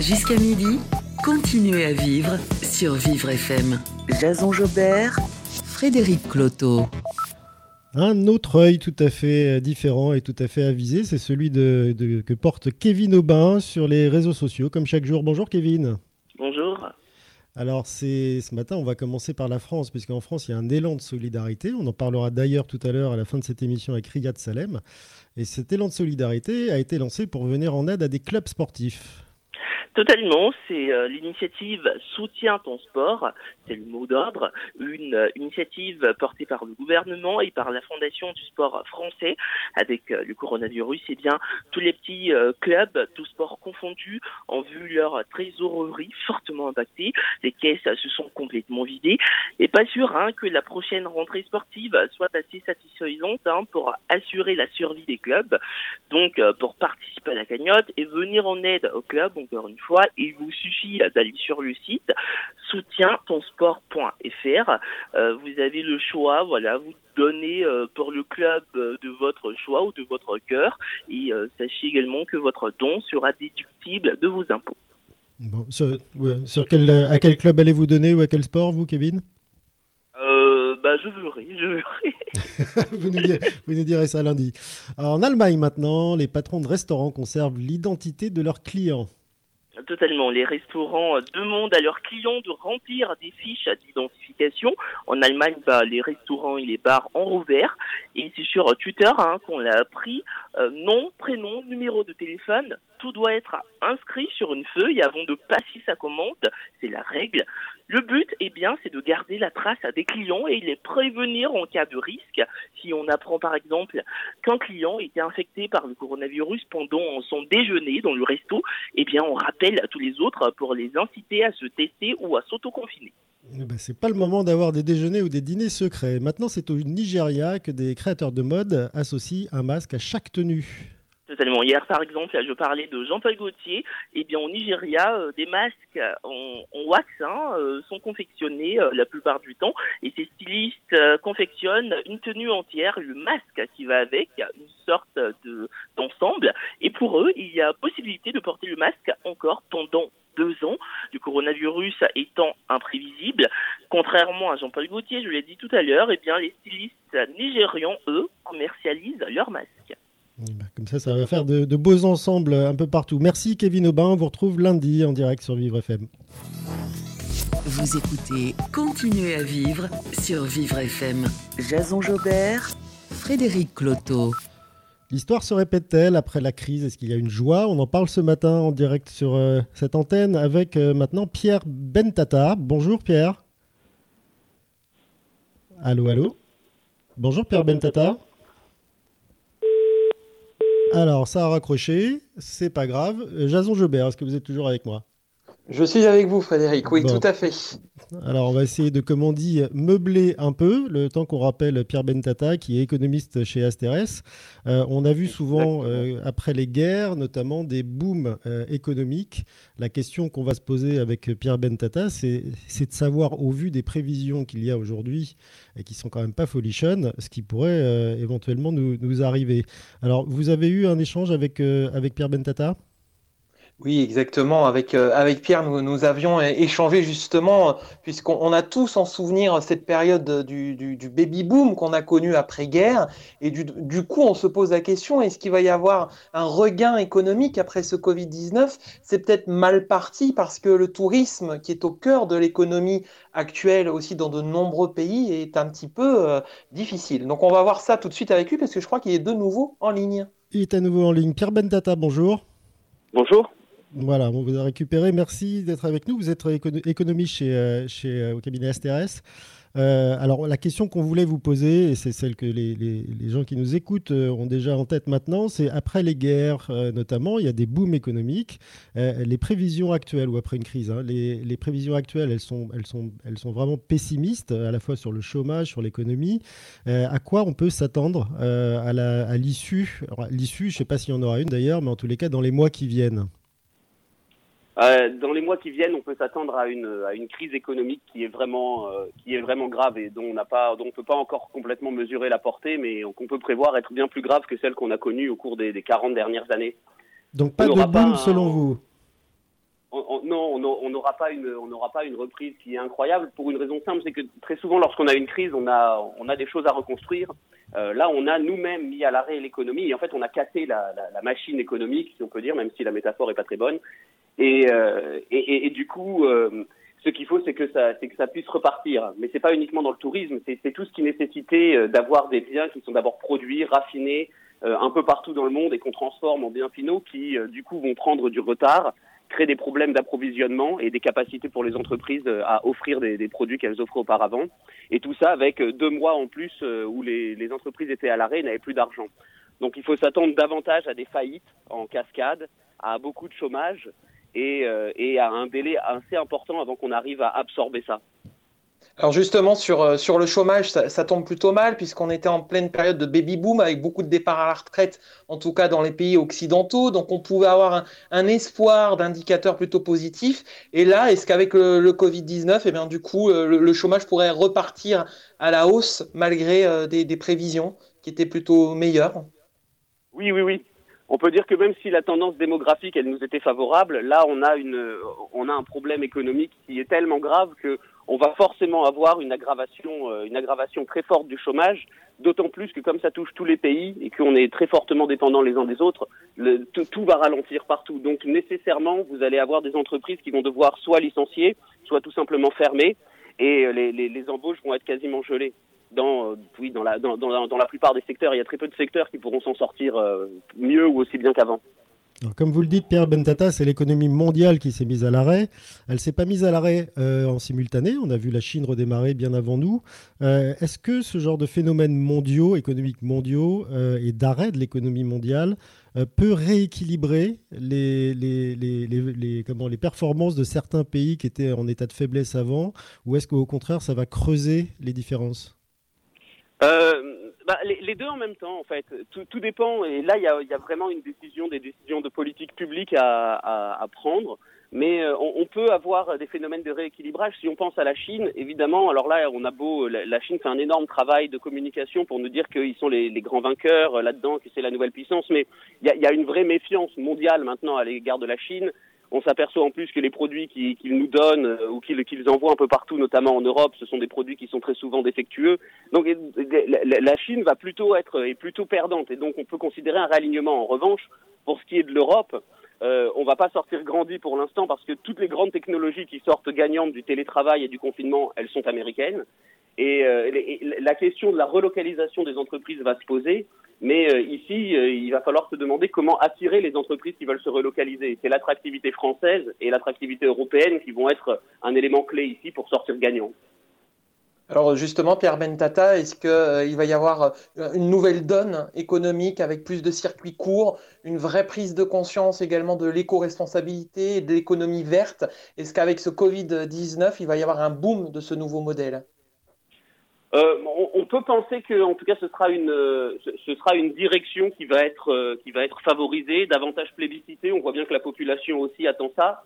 Jusqu'à midi, continuez à vivre sur Vivre FM. Jason Jobert, Frédéric Cloteau. Un autre œil tout à fait différent et tout à fait avisé, c'est celui de, que porte Kevin Aubin sur les réseaux sociaux, comme chaque jour. Bonjour Kevin. Bonjour. Alors, c'est ce matin, on va commencer par la France, puisqu'en France, il y a un élan de solidarité. On en parlera d'ailleurs tout à l'heure à la fin de cette émission avec Riyad Salem. Et cet élan de solidarité a été lancé pour venir en aide à des clubs sportifs. Totalement, c'est euh, l'initiative Soutiens ton sport, c'est le mot d'ordre, une euh, initiative portée par le gouvernement et par la Fondation du sport français avec euh, le coronavirus. Eh bien, tous les petits clubs, tous sports confondus, ont vu leur trésorerie fortement impactée. Les caisses se sont complètement vidées et pas sûr hein, que la prochaine rentrée sportive soit assez satisfaisante hein, pour assurer la survie des clubs. Donc, pour participer à la cagnotte et venir en aide aux clubs, encore une fois, il vous suffit d'aller sur le site soutientonsport.fr. Euh, vous avez le choix, voilà, vous donnez euh, pour le club euh, de votre choix ou de votre cœur. Et sachez également que votre don sera déductible de vos impôts. sur, quel, à quel club allez-vous donner ou à quel sport, vous, Kevin? Bah, je verrai, je verrai. vous, nous direz, vous, nous direz, ça lundi. en Allemagne maintenant, les patrons de restaurants conservent l'identité de leurs clients. Totalement. Les restaurants demandent à leurs clients de remplir des fiches d'identification. En Allemagne, bah, les restaurants et les bars ont rouvert. Et c'est sur Twitter hein, qu'on l'a appris. Euh, nom, prénom, numéro de téléphone, tout doit être inscrit sur une feuille avant de passer sa commande. C'est la règle. Le but, eh bien, c'est de garder la trace à des clients et les prévenir en cas de risque. Si on apprend par exemple qu'un client était infecté par le coronavirus pendant son déjeuner dans le resto, eh bien, on rappelle à tous les autres pour les inciter à se tester ou à s'autoconfiner. Eh ben, c'est pas le moment d'avoir des déjeuners ou des dîners secrets. Maintenant, c'est au Nigeria que des créateurs de mode associent un masque à chaque tenue. Totalement. Hier, par exemple, je parlais de Jean-Paul Gaultier. Eh bien, au Nigeria, euh, des masques en, wax hein, euh, sont confectionnés euh, la plupart du temps. Et ces stylistes confectionnent une tenue entière, le masque qui va avec, une sorte de d'ensemble. Et pour eux, il y a possibilité de porter le masque encore pendant deux ans, du coronavirus étant imprévisible. Contrairement à Jean-Paul Gaultier, je l'ai dit tout à l'heure, eh bien, les stylistes nigérians, eux, commercialisent leurs masques. Bah, comme ça, ça va faire de, beaux ensembles un peu partout. Merci Kevin Aubin, on vous retrouve lundi en direct sur Vivre FM. Vous écoutez Continuez à vivre sur Vivre FM. Jason Jobert, Frédéric Cloteau. L'histoire se répète-t-elle après la crise? Est-ce qu'il y a une joie? On en parle ce matin en direct sur euh, cette antenne avec euh, maintenant Pierre Bentata. Bonjour Pierre. Allô, allô Bonjour Pierre Bentata. Alors, ça a raccroché, c'est pas grave. Euh, Jason Jobert, est-ce que vous êtes toujours avec moi? Je suis avec vous, Frédéric, oui, tout à fait. Alors, on va essayer de, comme on dit, meubler un peu, le temps qu'on rappelle Pierre Bentata, qui est économiste chez Asterès. Euh, on a vu souvent, euh, après les guerres, notamment des booms économiques. La question qu'on va se poser avec Pierre Bentata, c'est de savoir, au vu des prévisions qu'il y a aujourd'hui, et qui sont quand même pas folichonnes, ce qui pourrait euh, éventuellement nous, nous, arriver. Alors, vous avez eu un échange avec, euh, avec Pierre Bentata? Oui, exactement. Avec, euh, avec Pierre, nous, nous, avions échangé justement, puisqu'on a tous en souvenir cette période du, du, du baby-boom qu'on a connu après-guerre. Et du, du, coup, on se pose la question, est-ce qu'il va y avoir un regain économique après ce Covid-19 C'est peut-être mal parti parce que le tourisme, qui est au cœur de l'économie actuelle aussi dans de nombreux pays, est un petit peu euh, difficile. Donc on va voir ça tout de suite avec lui, parce que je crois qu'il est de nouveau en ligne. Il est à nouveau en ligne. Pierre Bentata, bonjour. Bonjour. Voilà, on vous a récupéré. Merci d'être avec nous. Vous êtes économiste chez, euh, euh, au cabinet STRS. Euh, alors la question qu'on voulait vous poser, et c'est celle que les, gens qui nous écoutent ont déjà en tête maintenant, c'est après les guerres notamment, il y a des booms économiques. les prévisions actuelles, ou après une crise, hein, les, prévisions actuelles, elles sont vraiment pessimistes, à la fois sur le chômage, sur l'économie. à quoi on peut s'attendre à l'issue? L'issue, je ne sais pas s'il y en aura une d'ailleurs, mais en tous les cas dans les mois qui viennent euh, dans les mois qui viennent, on peut s'attendre à une, à une crise économique qui est vraiment, euh, qui est vraiment grave et dont on n'a pas, dont on peut pas encore complètement mesurer la portée, mais qu'on peut prévoir être bien plus grave que celle qu'on a connue au cours des, des 40 dernières années. Donc pas de boom selon vous non, on n'aura pas une, on n'aura pas une reprise qui est incroyable pour une raison simple, c'est que très souvent, lorsqu'on a une crise, on a, on a des choses à reconstruire. Euh, là, on a nous-mêmes mis à l'arrêt l'économie et en fait, on a cassé la, la, la, machine économique, si on peut dire, même si la métaphore est pas très bonne. Et, euh, et, et, du coup, euh, ce qu'il faut, c'est que ça, c'est que ça puisse repartir. Mais c'est pas uniquement dans le tourisme, c'est tout ce qui nécessitait euh, d'avoir des biens qui sont d'abord produits, raffinés, euh, un peu partout dans le monde et qu'on transforme en biens finaux, qui du coup vont prendre du retard créer des problèmes d'approvisionnement et des capacités pour les entreprises euh, à offrir des, des produits qu'elles offraient auparavant. Et tout ça avec euh, deux mois en plus euh, où les, les entreprises étaient à l'arrêt et n'avaient plus d'argent. Donc il faut s'attendre davantage à des faillites en cascade, à beaucoup de chômage et, et à un délai assez important avant qu'on arrive à absorber ça. Alors justement, sur, euh, sur le chômage, ça, ça tombe plutôt mal puisqu'on était en pleine période de baby-boom avec beaucoup de départs à la retraite, en tout cas dans les pays occidentaux. Donc on pouvait avoir un, un espoir d'indicateurs plutôt positifs. Et là, est-ce qu'avec le, le Covid-19, eh bien, du coup, euh, le, le, chômage pourrait repartir à la hausse malgré euh, des, des prévisions qui étaient plutôt meilleures? Oui, oui, oui on peut dire que même si la tendance démographique elle nous était favorable, là on a une on a un problème économique qui est tellement grave que on va forcément avoir une aggravation, euh, une aggravation très forte du chômage, d'autant plus que comme ça touche tous les pays et qu'on est très fortement dépendants les uns des autres, tout, va ralentir partout. Donc nécessairement, vous allez avoir des entreprises qui vont devoir soit licencier, soit tout simplement fermer, et euh, les, les embauches vont être quasiment gelées. Dans, euh, oui, dans la, dans, dans, la plupart des secteurs, il y a très peu de secteurs qui pourront s'en sortir mieux ou aussi bien qu'avant. Comme vous le dites, Pierre Bentata, c'est l'économie mondiale qui s'est mise à l'arrêt. Elle s'est pas mise à l'arrêt euh, en simultané. On a vu la Chine redémarrer bien avant nous. Euh, Est-ce que ce genre de phénomènes mondiaux, économiques mondiaux euh, et d'arrêt de l'économie mondiale euh, peut rééquilibrer les, les, les, les, comment, les performances de certains pays qui étaient en état de faiblesse avant? Ou est-ce qu'au contraire, ça va creuser les différences? Bah, les, deux en même temps, en fait. Tout, tout dépend. Et là, il y a, y a, vraiment une décision, des décisions de politique publique à, à, à prendre. Mais euh, on, peut avoir des phénomènes de rééquilibrage. Si on pense à la Chine, évidemment, alors là, on a beau, la, la Chine fait un énorme travail de communication pour nous dire qu'ils sont les, les, grands vainqueurs euh, là-dedans, que c'est la nouvelle puissance. Mais il y a, y a, une vraie méfiance mondiale maintenant à l'égard de la Chine. On s'aperçoit en plus que les produits qu'ils qu nous donnent euh, ou qu'ils qu envoient un peu partout, notamment en Europe, ce sont des produits qui sont très souvent défectueux. Donc la Chine va plutôt être est plutôt perdante et donc on peut considérer un réalignement. En revanche, pour ce qui est de l'Europe, euh, on va pas sortir grandi pour l'instant parce que toutes les grandes technologies qui sortent gagnantes du télétravail et du confinement, elles sont américaines. Et, euh, la question de la relocalisation des entreprises va se poser. Mais euh, ici, euh, il va falloir se demander comment attirer les entreprises qui veulent se relocaliser. C'est l'attractivité française et l'attractivité européenne qui vont être un élément clé ici pour sortir gagnant. Alors justement, Pierre Bentata, est-ce qu'il euh, va y avoir une nouvelle donne économique avec plus de circuits courts, une vraie prise de conscience également de l'éco-responsabilité et de l'économie verte? Est-ce qu'avec ce Covid-19, il va y avoir un boom de ce nouveau modèle? Euh, on, peut penser que, en tout cas, ce sera une, direction qui va être, euh, qui va être favorisée, davantage plébiscitée. On voit bien que la population aussi attend ça.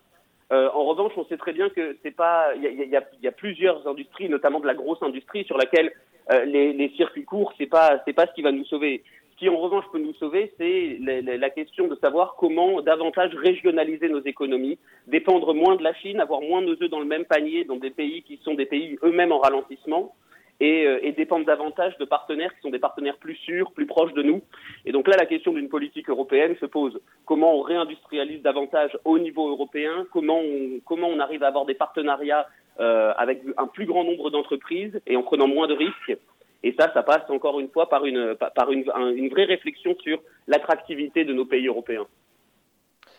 Euh, en revanche, on sait très bien que c'est pas, il y a, plusieurs industries, notamment de la grosse industrie, sur laquelle euh, les, les, circuits courts, c'est pas, c'est pas ce qui va nous sauver. Ce qui, en revanche, peut nous sauver, c'est la, la, question de savoir comment davantage régionaliser nos économies, dépendre moins de la Chine, avoir moins nos œufs dans le même panier dans des pays qui sont des pays eux-mêmes en ralentissement et, euh, et, dépendent davantage de partenaires qui sont des partenaires plus sûrs, plus proches de nous. Et donc là, la question d'une politique européenne se pose. Comment on réindustrialise davantage au niveau européen? Comment on, comment on arrive à avoir des partenariats euh, avec un plus grand nombre d'entreprises et en prenant moins de risques? Et ça, ça passe encore une fois par une, par une, une vraie réflexion sur l'attractivité de nos pays européens.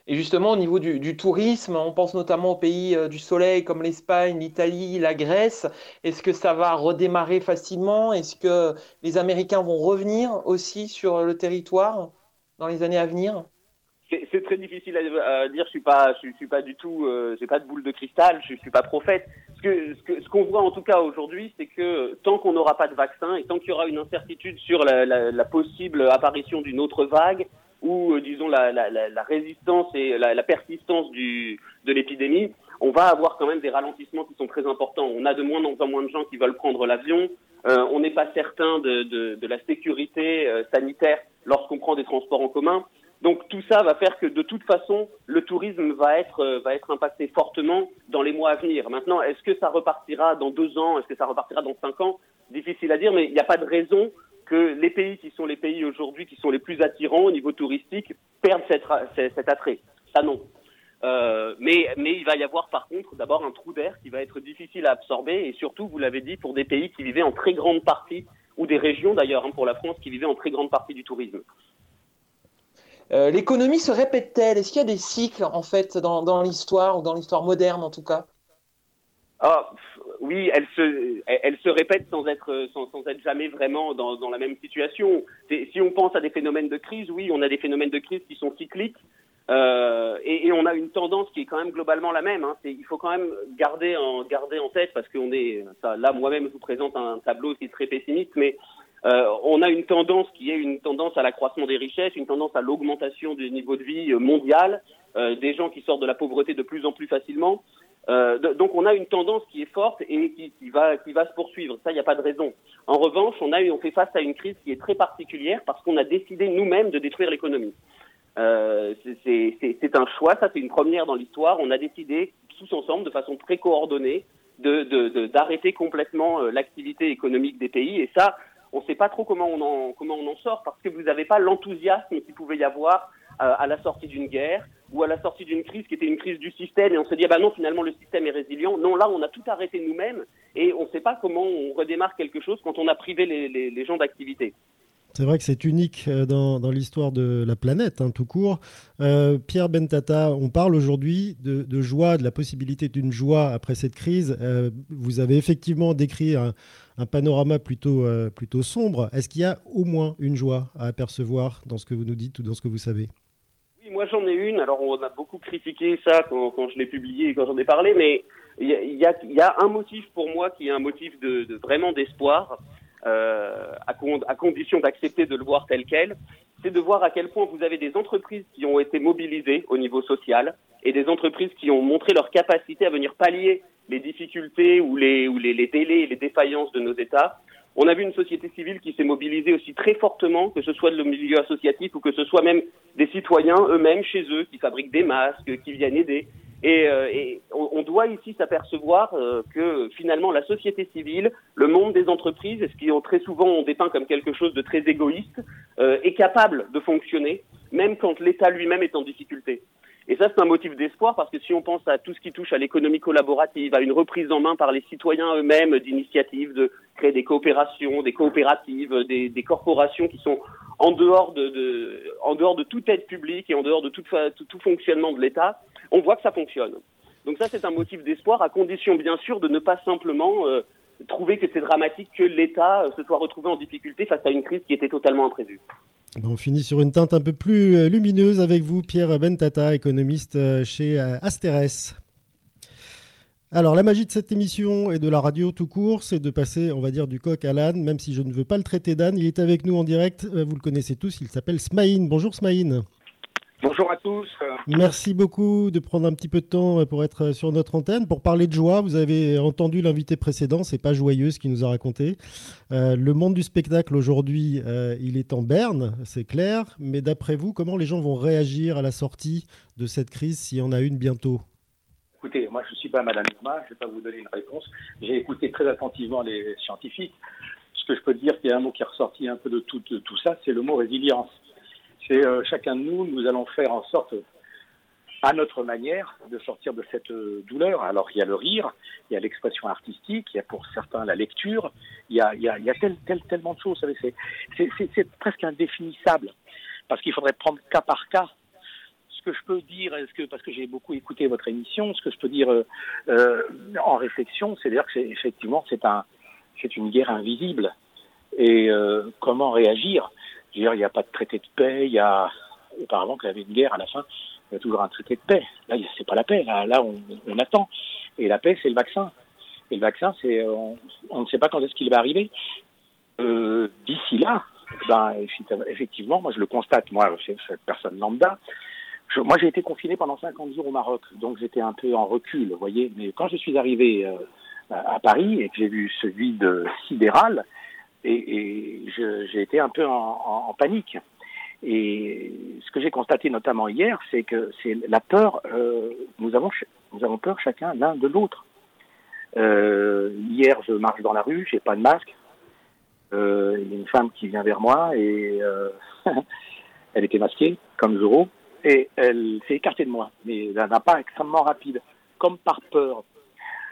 Et justement, au niveau du, tourisme, on pense notamment aux pays euh, du soleil comme l'Espagne, l'Italie, la Grèce. Est-ce que ça va redémarrer facilement? Est-ce que les Américains vont revenir aussi sur le territoire dans les années à venir? C'est très difficile à, dire. Je suis pas, je, suis pas du tout, euh, j'ai pas de boule de cristal. Je suis pas prophète. Ce qu'on voit en tout cas aujourd'hui, c'est que tant qu'on n'aura pas de vaccin et tant qu'il y aura une incertitude sur la possible apparition d'une autre vague, ou disons la, résistance et la, persistance de l'épidémie, on va avoir quand même des ralentissements qui sont très importants. On a de moins en moins de gens qui veulent prendre l'avion. Euh, on n'est pas certain de, la sécurité euh, sanitaire lorsqu'on prend des transports en commun. Donc tout ça va faire que de toute façon, le tourisme va être, euh, va être impacté fortement dans les mois à venir. Maintenant, est-ce que ça repartira dans deux ans? Est-ce que ça repartira dans cinq ans? Difficile à dire, mais il n'y a pas de raison que les pays qui sont les pays aujourd'hui qui sont les plus attirants au niveau touristique perdent cet, cet attrait. Ça non. Euh, mais, mais il va y avoir par contre d'abord un trou d'air qui va être difficile à absorber et surtout, vous l'avez dit, pour des pays qui vivaient en très grande partie, ou des régions d'ailleurs, hein, pour la France, qui vivaient en très grande partie du tourisme. Euh, l'économie se répète-t-elle? Est-ce qu'il y a des cycles en fait dans, dans l'histoire ou dans l'histoire moderne en tout cas? Ah, oui, elle se, elle répète sans être, sans, être jamais vraiment dans, dans la même situation. Si on pense à des phénomènes de crise, oui, on a des phénomènes de crise qui sont cycliques, euh, et, on a une tendance qui est quand même globalement la même. Hein. Il faut quand même garder en, garder en tête, parce qu'on est, là moi-même je vous présente un tableau qui est très pessimiste, mais euh, on a une tendance qui est une tendance à l'accroissement des richesses, une tendance à l'augmentation du niveau de vie mondial, euh, des gens qui sortent de la pauvreté de plus en plus facilement. Euh, donc on a une tendance qui est forte et qui, va, qui va se poursuivre. Ça, il n'y a pas de raison. En revanche, on, a, on fait face à une crise qui est très particulière parce qu'on a décidé nous-mêmes de détruire l'économie. Euh, c'est un choix, ça c'est une première dans l'histoire. On a décidé tous ensemble, de façon très coordonnée, d'arrêter de, de, complètement euh, l'activité économique des pays. Et ça, on ne sait pas trop comment on en, comment on en sort parce que vous n'avez pas l'enthousiasme qu'il pouvait y avoir à la sortie d'une guerre ou à la sortie d'une crise qui était une crise du système et on se dit ah bah non finalement le système est résilient. Non là on a tout arrêté nous-mêmes et on ne sait pas comment on redémarre quelque chose quand on a privé les, gens d'activité. C'est vrai que c'est unique euh, dans, l'histoire de la planète, hein, tout court. Euh, Pierre Bentata, on parle aujourd'hui de, joie, de la possibilité d'une joie après cette crise. Euh, vous avez effectivement décrit un, panorama plutôt, plutôt sombre. Est-ce qu'il y a au moins une joie à apercevoir dans ce que vous nous dites ou dans ce que vous savez? Moi j'en ai une. Alors on a beaucoup critiqué ça quand, je l'ai publié et quand j'en ai parlé, mais il y a, un motif pour moi qui est un motif de, vraiment d'espoir euh, à, con à, condition d'accepter de le voir tel quel, c'est de voir à quel point vous avez des entreprises qui ont été mobilisées au niveau social et des entreprises qui ont montré leur capacité à venir pallier les difficultés ou les, ou les, les délais et les défaillances de nos États. On a vu une société civile qui s'est mobilisée aussi très fortement, que ce soit le milieu associatif ou que ce soit même des citoyens eux-mêmes chez eux qui fabriquent des masques, qui viennent aider. Et, euh, et on, doit ici s'apercevoir euh, que finalement la société civile, le monde des entreprises, ce qui très souvent on dépeint comme quelque chose de très égoïste, euh, est capable de fonctionner, même quand l'État lui-même est en difficulté. Et ça, c'est un motif d'espoir parce que si on pense à tout ce qui touche à l'économie collaborative, à une reprise en main par les citoyens eux-mêmes d'initiatives de créer des coopérations, des coopératives, des, corporations qui sont en dehors de, de, toute aide publique et en dehors de tout fonctionnement de l'État, on voit que ça fonctionne. Donc ça, c'est un motif d'espoir, à condition bien sûr de ne pas simplement euh, trouver que c'est dramatique que l'État euh, se soit retrouvé en difficulté face à une crise qui était totalement imprévue. On finit sur une teinte un peu plus euh, lumineuse avec vous, Pierre Bentata, économiste chez Asterès. Alors, la magie de cette émission et de la radio tout court, c'est de passer, on va dire, du coq à l'âne, même si je ne veux pas le traiter d'âne. Il est avec nous en direct, vous le connaissez tous, il s'appelle Smaïn. Bonjour Smaïn. Bonjour à tous. Merci beaucoup de prendre un petit peu de temps pour être sur notre antenne. Pour parler de joie, vous avez entendu l'invité précédent, c'est pas joyeux ce qu'il nous a raconté. Euh, le monde du spectacle aujourd'hui, euh, il est en berne, c'est clair. Mais d'après vous, comment les gens vont réagir à la sortie de cette crise s'il y en a une bientôt? Écoutez, moi je ne suis pas Madame Irma, je ne vais pas vous donner une réponse. J'ai écouté très attentivement les scientifiques. Ce que je peux dire, qu'il y a un mot qui est ressorti un peu de tout, de tout ça, c'est le mot résilience c'est euh, chacun de nous, nous allons faire en sorte, à notre manière, de sortir de cette euh, douleur. Alors il y a le rire, il y a l'expression artistique, il y a pour certains la lecture, il y a, il y a, il y a tel, tel, tellement de choses. Vous savez, c'est presque indéfinissable parce qu'il faudrait prendre cas par cas ce que je peux dire, parce que j'ai beaucoup écouté votre émission, ce que je peux dire euh, euh en réflexion, c'est dire que c'est effectivement c'est un c'est une guerre invisible et euh, comment réagir? Il n'y a pas de traité de paix. Il y a auparavant qu'il y avait une guerre à la fin, il y a toujours un traité de paix. Là, c'est pas la paix. Là, on, attend. Et la paix, c'est le vaccin. Et le vaccin, c'est on, ne sait pas quand est-ce qu'il va arriver. Euh, D'ici là, ben, effectivement, moi je le constate, moi, cette personne lambda. moi j'ai été confiné pendant 50 jours au Maroc, donc j'étais un peu en recul, vous voyez. Mais quand je suis arrivé euh, à Paris et que j'ai vu ce vide sidéral, et, j'ai été un peu en, panique. Et ce que j'ai constaté notamment hier, c'est que c'est la peur. Euh, nous avons nous avons peur chacun l'un de l'autre. Euh, hier, je marche dans la rue, j'ai pas de masque. Euh, il y a une femme qui vient vers moi et euh, elle était masquée, comme Zoro, et elle s'est écartée de moi, mais d'un pas extrêmement rapide, comme par peur.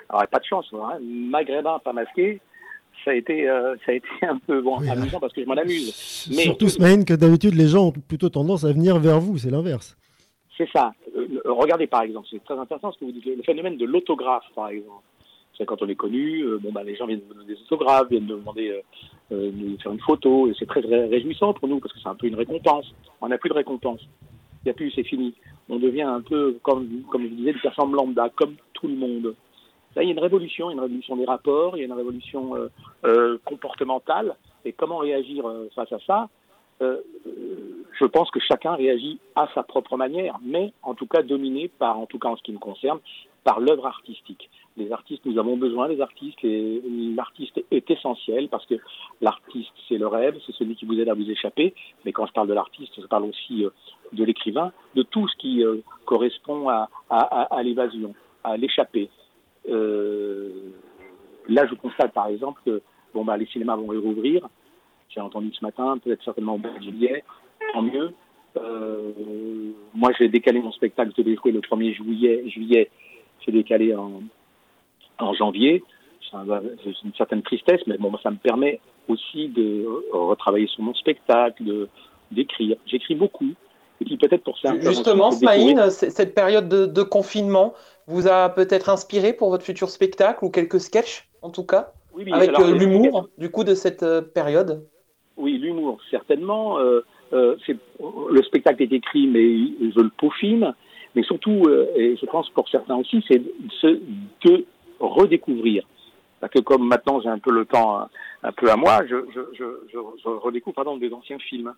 Alors, pas de chance, hein. maghrébin pas masqué, ça a été, euh, ça a été un peu bon, amusant parce que je m'en amuse. Mais... Surtout, Smaïn, que d'habitude, les gens ont plutôt tendance à venir vers vous, c'est l'inverse. C'est ça. regardez, par exemple, c'est très intéressant ce que vous dites, le phénomène de l'autographe, par exemple quand on est connu, euh, bon, bah, les gens viennent nous donner des autographes, viennent nous demander euh, euh, de faire une photo, et c'est très, réjouissant pour nous parce que c'est un peu une récompense. On n'a plus de récompense. Il n'y a plus, c'est fini. On devient un peu, comme, comme je disais, des personnes lambda, comme tout le monde. Il y a une révolution, une révolution des rapports, il y a une révolution comportementale. Et comment réagir face à ça? Je pense que chacun réagit à sa propre manière, mais en tout cas dominé par, en tout cas en ce qui me concerne, par l'œuvre artistique les artistes, nous avons besoin des artistes et l'artiste est essentiel parce que l'artiste, c'est le rêve, c'est celui qui vous aide à vous échapper. Mais quand je parle de l'artiste, je parle aussi euh, de l'écrivain, de tout ce qui euh, correspond à, à, l'évasion, à l'échapper. Euh, là, je constate par exemple que bon, bah, les cinémas vont rouvrir. J'ai entendu ce matin, peut-être certainement au mois de juillet, tant mieux. moi, j'ai décalé mon spectacle, je devais jouer le 1er juillet, juillet j'ai décalé en, en janvier. C'est une certaine tristesse, mais bon, ça me permet aussi de retravailler sur mon spectacle, de d'écrire. J'écris beaucoup. Et puis peut-être pour ça. Justement, Smaïn, cette période de, confinement vous a peut-être inspiré pour votre futur spectacle ou quelques sketchs, en tout cas, avec euh, l'humour du coup de cette euh, période? Oui, l'humour, certainement. Euh, le spectacle est écrit, mais je le peaufine. Mais surtout, et je pense pour certains aussi, c'est de redécouvrir. Parce que comme maintenant j'ai un peu le temps un, peu à moi, je, je, je, je redécouvre pardon, des anciens films.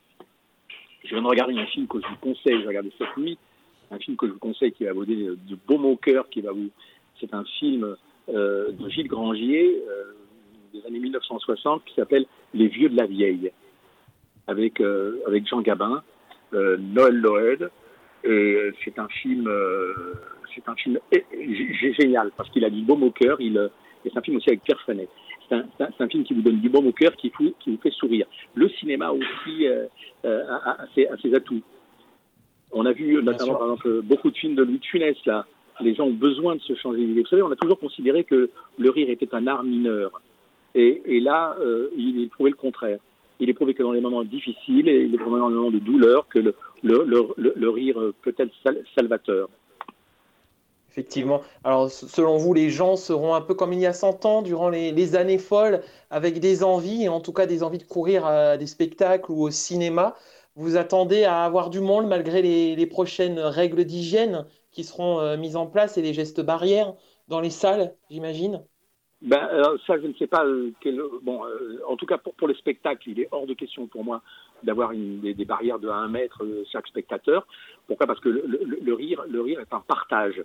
Je viens de regarder un film que je vous conseille, j'ai regardé cette nuit, un film que je vous conseille qui va vous donner de baume au cœur, qui va vous... C'est un film euh, de Gilles Grangier euh, des années 1960 qui s'appelle Les Vieux de la Vieille, avec, euh, avec Jean Gabin, Noël Loed. C'est un film c'est un film génial parce qu'il a du baume au cœur. Il, et c'est un film aussi avec Pierre Fenet. C'est un, film qui vous donne du baume au cœur, qui, vous, fait sourire. Le cinéma aussi a, ses, atouts. On a vu notamment, par exemple, beaucoup de films de Louis de Funès, là. Les gens ont besoin de se changer d'idée. Vous savez, on a toujours considéré que le rire était un art mineur. Et, là, il est prouvé le contraire. Il est prouvé que dans les moments difficiles et dans les moments de douleur, que le, le rire peut être salvateur. Effectivement. Alors, selon vous, les gens seront un peu comme il y a 100 ans, durant les, années folles, avec des envies, et en tout cas des envies de courir à des spectacles ou au cinéma. Vous attendez à avoir du monde malgré les, prochaines règles d'hygiène qui seront euh, mises en place et les gestes barrières dans les salles, j'imagine? Ben, ça, je ne sais pas. Euh, bon, euh, en tout cas, pour, pour le spectacle, il est hors de question pour moi d'avoir des, des, barrières de 1 mètre chaque spectateur. Pourquoi? Parce que le, rire, le rire est un partage.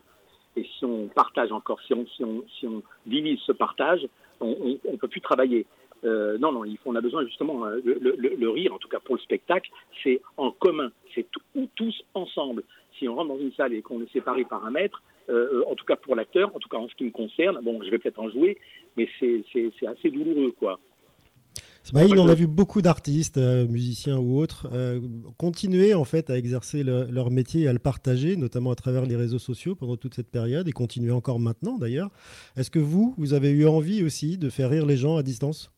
Et si on partage encore, si on, si on, si on divise ce partage, on ne peut plus travailler. Euh, non, non, on a besoin justement, euh, le, le, rire, en tout cas pour le spectacle, c'est en commun, c'est tous ensemble. Si on rentre dans une salle et qu'on est séparé par un mètre, euh, en tout cas pour l'acteur, en tout cas en ce qui me concerne, bon, je vais peut-être en jouer, mais c'est assez douloureux, quoi. Smaïl, on a vu beaucoup d'artistes, euh, musiciens ou autres, euh, continuer en fait à exercer leur métier et à le partager, notamment à travers les réseaux sociaux pendant toute cette période et continuer encore maintenant d'ailleurs. Est-ce que vous, vous avez eu envie aussi de faire rire les gens à distance?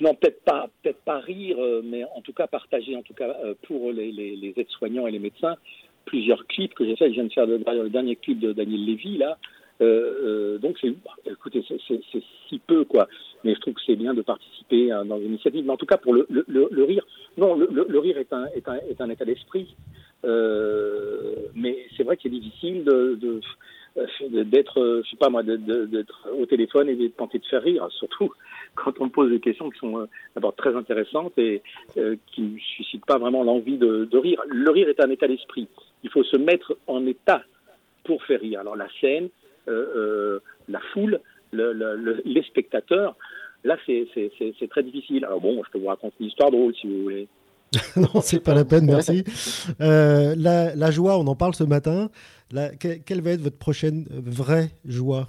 Non, peut-être pas, peut-être pas rire, euh, mais en tout cas partager, en tout cas pour les, aides-soignants et les médecins, plusieurs clips que j'ai fait. Je viens de faire le, dernier clip de Daniel Lévy là, euh, euh, donc, c'est, écoutez, c'est, si peu, quoi. Mais je trouve que c'est bien de participer dans une. Mais en tout cas, pour le, le, rire, non, le, rire est un, est un, est un état d'esprit. Euh, mais c'est vrai qu'il est difficile de, d'être, je sais pas moi, au téléphone et de tenter de faire rire, surtout quand on pose des questions qui sont d'abord très intéressantes et qui ne suscitent pas vraiment l'envie de, rire. Le rire est un état d'esprit. Il faut se mettre en état pour faire rire. Alors la scène, la foule, le, le, les spectateurs, là c'est très difficile. Alors bon, je peux vous raconter une histoire drôle si vous voulez. non, c'est pas la peine, merci. Euh, la, la, joie, on en parle ce matin. La, quelle va être votre prochaine vraie joie?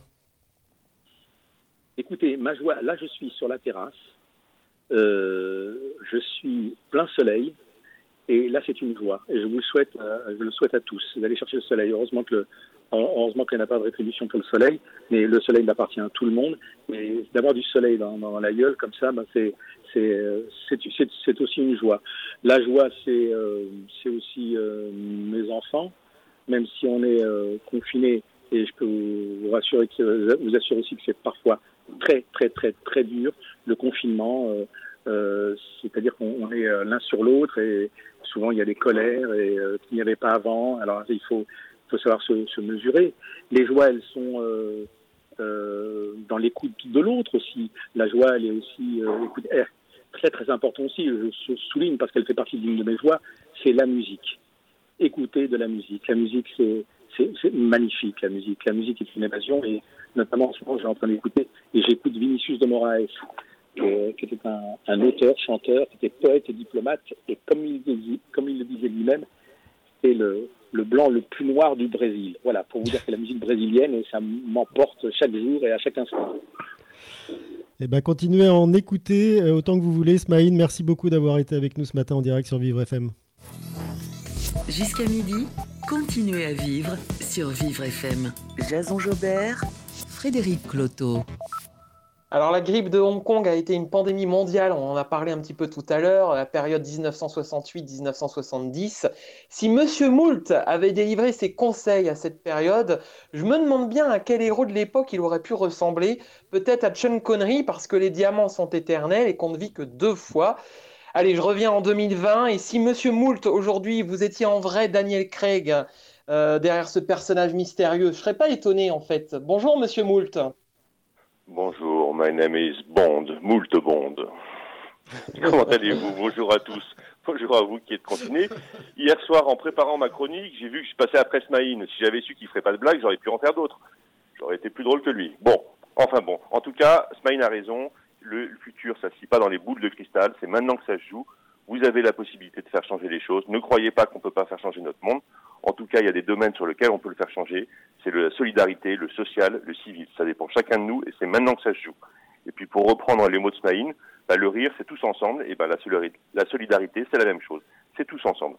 Écoutez, ma joie, là je suis sur la terrasse, euh, je suis plein soleil, et là c'est une joie. Et je vous le souhaite, euh, je le souhaite à tous d'aller chercher le soleil. Heureusement que le, heureusement qu'il n'y a pas de rétribution pour le soleil, mais le soleil appartient à tout le monde. Mais d'avoir du soleil dans, dans, la gueule comme ça, ben c'est c'est aussi une joie. La joie, c'est euh, aussi euh, mes enfants, même si on est euh, confiné, et je peux vous rassurer que, vous assurer aussi que c'est parfois très, très, très, très dur, le confinement. C'est-à-dire qu'on est l'un sur l'autre et souvent il y a des colères et qu'il n'y avait pas avant. Alors il faut, faut savoir se, se, mesurer. Les joies, elles sont euh, dans l'écoute de l'autre aussi. La joie, elle est aussi écoute, eh, très très important aussi, je souligne parce qu'elle fait partie d'une de mes joies, c'est la musique. Écouter de la musique. La musique, c'est magnifique, la musique. La musique est une évasion et notamment en ce j'ai en train d'écouter et j'écoute Vinicius de Moraes, qui, était un, un, auteur, chanteur, qui était poète et diplomate et comme il, comme il le disait lui-même, c'est le, le blanc le plus noir du Brésil. Voilà, pour vous dire que la musique brésilienne, et ça m'emporte chaque jour et à chaque instant. Eh ben, continuez à en écouter euh, autant que vous voulez. Smaïn, merci beaucoup d'avoir été avec nous ce matin en direct sur Vivre FM. Jusqu'à midi, continuez à vivre sur Vivre FM. Jason Jobert, Frédéric Cloteau. Alors la grippe de Hong Kong a été une pandémie mondiale, on en a parlé un petit peu tout à l'heure, la période 1968-1970. Si Monsieur Moult avait délivré ses conseils à cette période, je me demande bien à quel héros de l'époque il aurait pu ressembler. Peut-être à Sean Connery parce que les diamants sont éternels et qu'on ne vit que deux fois. Allez, je reviens en 2020 et si Monsieur Moult aujourd'hui vous étiez en vrai Daniel Craig euh, derrière ce personnage mystérieux, je serais pas étonné en fait. Bonjour Monsieur Moult. Bonjour, my name is Bond, Moult Bond. Comment allez-vous? Bonjour à tous. Bonjour à vous qui êtes confinés. Hier soir, en préparant ma chronique, j'ai vu que je passais après Smaïn. Si j'avais su qu'il ferait pas de blague, j'aurais pu en faire d'autres. J'aurais été plus drôle que lui. Bon, enfin bon. En tout cas, Smaïn a raison. Le, futur, ça se lit pas dans les boules de cristal. C'est maintenant que ça se joue. Vous avez la possibilité de faire changer les choses. Ne croyez pas qu'on peut pas faire changer notre monde. En tout cas, il y a des domaines sur lesquels on peut le faire changer. C'est la solidarité, le social, le civil. Ça dépend chacun de nous et c'est maintenant que ça se joue. Et puis pour reprendre les mots de Smaïn, bah, le rire, c'est tous ensemble. Et bah, la, solidarité, c'est la même chose. C'est tous ensemble.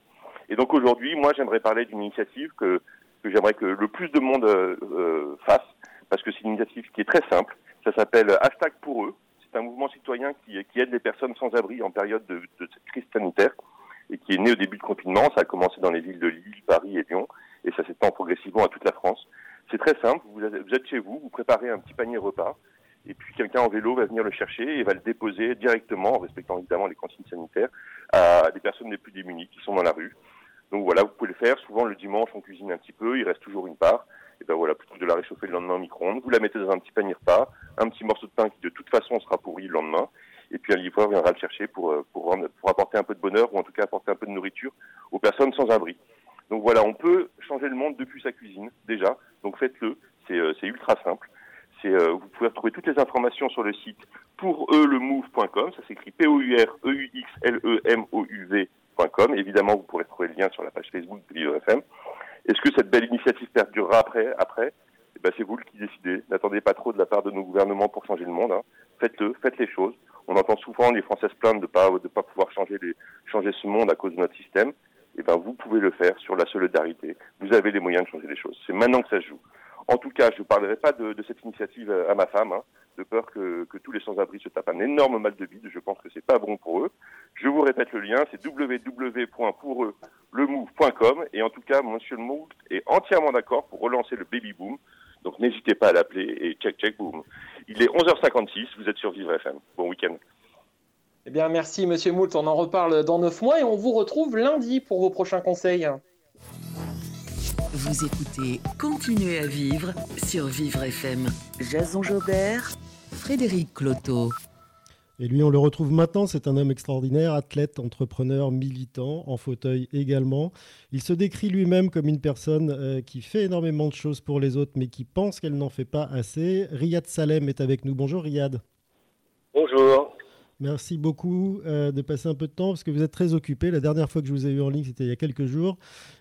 Et donc aujourd'hui, moi, j'aimerais parler d'une initiative que, que j'aimerais que le plus de monde euh, euh, fasse, parce que c'est une initiative qui est très simple. Ça s'appelle Hashtag pour eux. C'est un mouvement citoyen qui, qui aide les personnes sans abri en période de, de crise sanitaire et qui est né au début de confinement. Ça a commencé dans les villes de Lille, Paris et Lyon, et ça s'étend progressivement à toute la France. C'est très simple, vous êtes chez vous, vous préparez un petit panier repas, et puis quelqu'un en vélo va venir le chercher et va le déposer directement, en respectant évidemment les consignes sanitaires, à des personnes les plus démunies qui sont dans la rue. Donc voilà, vous pouvez le faire. Souvent le dimanche, on cuisine un petit peu, il reste toujours une part. Et ben voilà, plutôt que de la réchauffer le lendemain au micro-ondes, vous la mettez dans un petit panier repas, un petit morceau de pain qui de toute façon sera pourri le lendemain, et puis un livreur viendra le chercher pour, euh, pour, pour apporter un peu de bonheur ou en tout cas apporter un peu de nourriture aux personnes sans abri. Donc voilà, on peut changer le monde depuis sa cuisine déjà, donc faites-le, c'est euh, ultra simple. Euh, vous pouvez retrouver toutes les informations sur le site pour eux le move.com, ça s'écrit E E M O U V.com. Évidemment, vous pourrez trouver le lien sur la page Facebook de l'IEFM. Est-ce que cette belle initiative perdurera après après? Ben, c'est vous qui décidez. N'attendez pas trop de la part de nos gouvernements pour changer le monde. Hein. Faites-le, faites les choses. On entend souvent les Français se plaindre de pas de pas pouvoir changer les, changer ce monde à cause de notre système. Et eh ben vous pouvez le faire sur la solidarité. Vous avez les moyens de changer les choses. C'est maintenant que ça se joue. En tout cas, je ne parlerai pas de, de, cette initiative à ma femme, hein, de peur que, que tous les sans-abri se tapent un énorme mal de vide. Je pense que c'est pas bon pour eux. Je vous répète le lien, c'est www.poureux-le-move.com. Et en tout cas, Monsieur le Move est entièrement d'accord pour relancer le baby boom. Donc n'hésitez pas à l'appeler et check, check, boom. Il est 11h56, vous êtes sur Vivre FM. Bon week-end. Eh bien, merci, Monsieur Moult. On en reparle dans 9 mois et on vous retrouve lundi pour vos prochains conseils. Vous écoutez Continuez à vivre sur Vivre FM. Jason Jobert, Frédéric Cloteau. Et lui, on le retrouve maintenant. C'est un homme extraordinaire, athlète, entrepreneur, militant, en fauteuil également. Il se décrit lui-même comme une personne euh, qui fait énormément de choses pour les autres, mais qui pense qu'elle n'en fait pas assez. Riyad Salem est avec nous. Bonjour Riyad. Bonjour. Merci beaucoup euh, de passer un peu de temps parce que vous êtes très occupé. La dernière fois que je vous ai eu en ligne, c'était il y a quelques jours.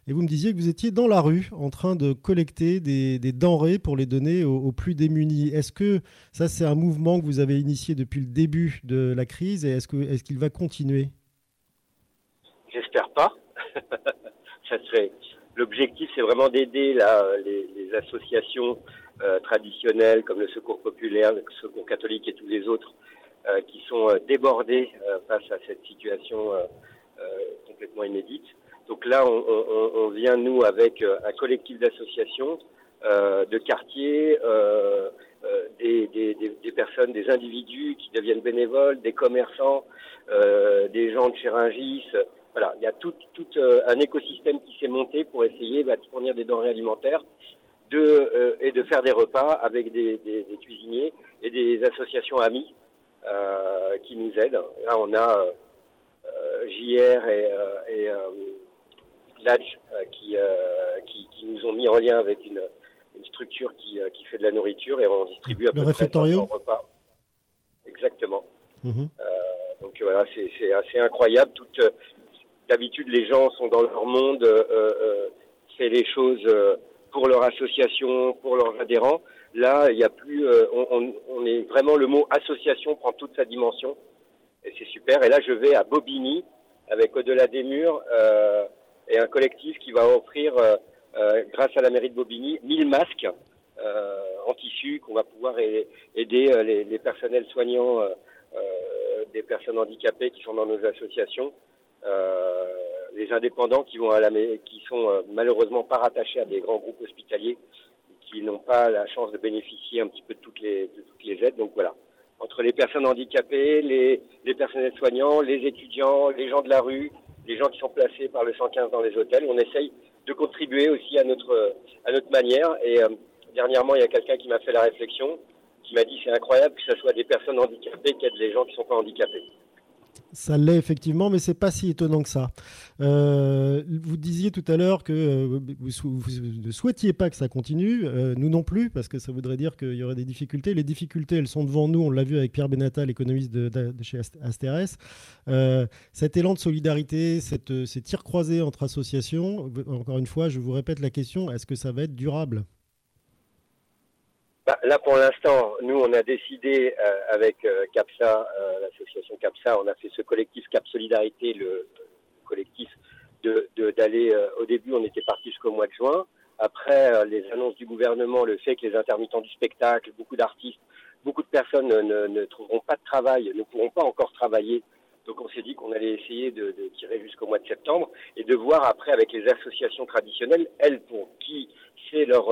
Et vous me disiez que vous étiez dans la rue en train de collecter des, denrées pour les donner aux, plus démunis. Est-ce que ça, c'est un mouvement que vous avez initié depuis le début de la crise et est-ce qu'il va continuer? J'espère pas. serait... L'objectif, c'est vraiment d'aider les, associations euh, traditionnelles comme le Secours populaire, le Secours catholique et tous les autres qui sont euh, débordés euh, face à cette situation complètement inédite. Donc là, on, on, on, vient, nous, avec un collectif d'associations, de quartiers, des, des, des, personnes, des individus qui deviennent bénévoles, des commerçants, des gens de Chéringis. Voilà, il y a tout, tout un écosystème qui s'est monté pour essayer bah, de fournir des denrées alimentaires de, et de faire des repas avec des, des, cuisiniers et des associations amies euh, qui nous aident. Là, on a euh, JR et, euh, et Ladj qui, qui, qui, nous ont mis en lien avec une, une structure qui, qui, fait de la nourriture et on distribue à peu près 500 repas. Exactement. Mhm. donc voilà, c'est assez incroyable. Toute d'habitude, les gens sont dans leur monde, euh, fait les choses pour leur association, pour leurs adhérents. Là, il y a plus, euh, on, est vraiment le mot association prend toute sa dimension et c'est super. Et là, je vais à Bobigny avec au-delà des murs euh, et un collectif qui va offrir, euh, euh grâce à la mairie de Bobigny, 1000 masques en tissu qu'on va pouvoir aider les, les, personnels soignants des personnes handicapées qui sont dans nos associations. les indépendants qui vont qui sont malheureusement pas rattachés à des grands groupes hospitaliers qui n'ont pas la chance de bénéficier un petit peu de toutes les, aides. Donc voilà, entre les personnes handicapées, les, les personnels soignants, les étudiants, les gens de la rue, les gens qui sont placés par le 115 dans les hôtels, on essaye de contribuer aussi à notre, à notre manière. Et euh, dernièrement, il y a quelqu'un qui m'a fait la réflexion, qui m'a dit c'est incroyable que ce soit des personnes handicapées qui aident les gens qui ne sont pas handicapés. Ça l'est effectivement, mais c'est pas si étonnant que ça. Euh, vous disiez tout à l'heure que euh, vous, ne souhaitiez pas que ça continue, euh, nous non plus, parce que ça voudrait dire qu'il y aurait des difficultés. Les difficultés, elles sont devant nous. On l'a vu avec Pierre Benatal, l'économiste de, chez Asteres. cet élan de solidarité, ces tirs croisés entre associations. Encore une fois, je vous répète la question est-ce que ça va être durable? Bah, là, pour l'instant, nous, on a décidé euh, avec euh, CAPSA, euh, l'association CAPSA, on a fait ce collectif Cap Solidarité, le, collectif de d'aller. au début, on était parti jusqu'au mois de juin. Après, les annonces du gouvernement, le fait que les intermittents du spectacle, beaucoup d'artistes, beaucoup de personnes ne, ne, trouveront pas de travail, ne pourront pas encore travailler. Donc, on s'est dit qu'on allait essayer de, de tirer jusqu'au mois de septembre et de voir après avec les associations traditionnelles, elles, pour qui c'est leur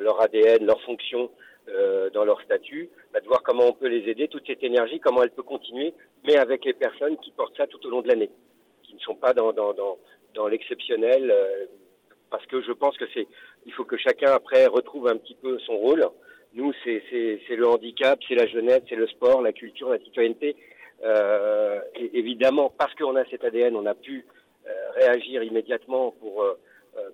leur ADN, leur fonction, euh, dans leur statut, bah, de voir comment on peut les aider, toute cette énergie, comment elle peut continuer, mais avec les personnes qui portent ça tout au long de l'année, qui ne sont pas dans, dans, dans, dans l'exceptionnel, euh, parce que je pense que c'est, il faut que chacun après retrouve un petit peu son rôle. Nous, c'est, c'est, c'est le handicap, c'est la jeunesse, c'est le sport, la culture, la citoyenneté. Euh, évidemment, parce qu'on a cet ADN, on a pu euh, réagir immédiatement pour euh,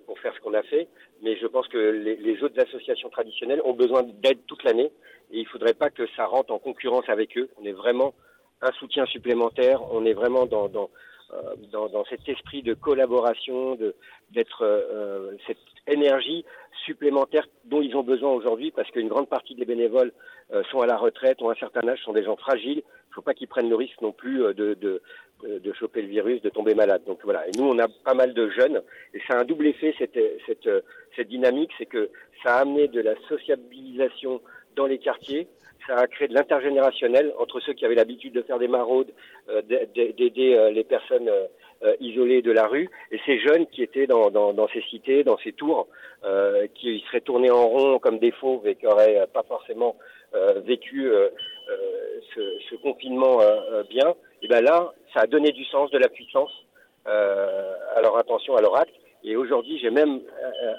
pour faire ce qu'on a fait. Mais je pense que les, autres associations traditionnelles ont besoin d'aide toute l'année et il ne faudrait pas que ça rentre en concurrence avec eux. On est vraiment un soutien supplémentaire. On est vraiment dans, dans, euh, dans, cet esprit de collaboration, de d'être euh, cette énergie supplémentaire dont ils ont besoin aujourd'hui parce qu'une grande partie des bénévoles sont à la retraite, ont un certain âge, sont des gens fragiles. Il ne faut pas qu'ils prennent le risque non plus de, de, de choper le virus, de tomber malade. Donc voilà. Et nous, on a pas mal de jeunes, et ça a un double effet cette, cette, cette dynamique, c'est que ça a amené de la sociabilisation dans les quartiers, ça a créé de l'intergénérationnel entre ceux qui avaient l'habitude de faire des maraudes, euh, d'aider euh, les personnes euh, isolées de la rue, et ces jeunes qui étaient dans, dans, dans ces cités, dans ces tours, qui seraient tournés en rond comme des fauves et qui n'auraient pas forcément vécu ce, ce, confinement bien, et ben là, ça a donné du sens, de la puissance à leur intention, à leur acte, Et aujourd'hui, j'ai même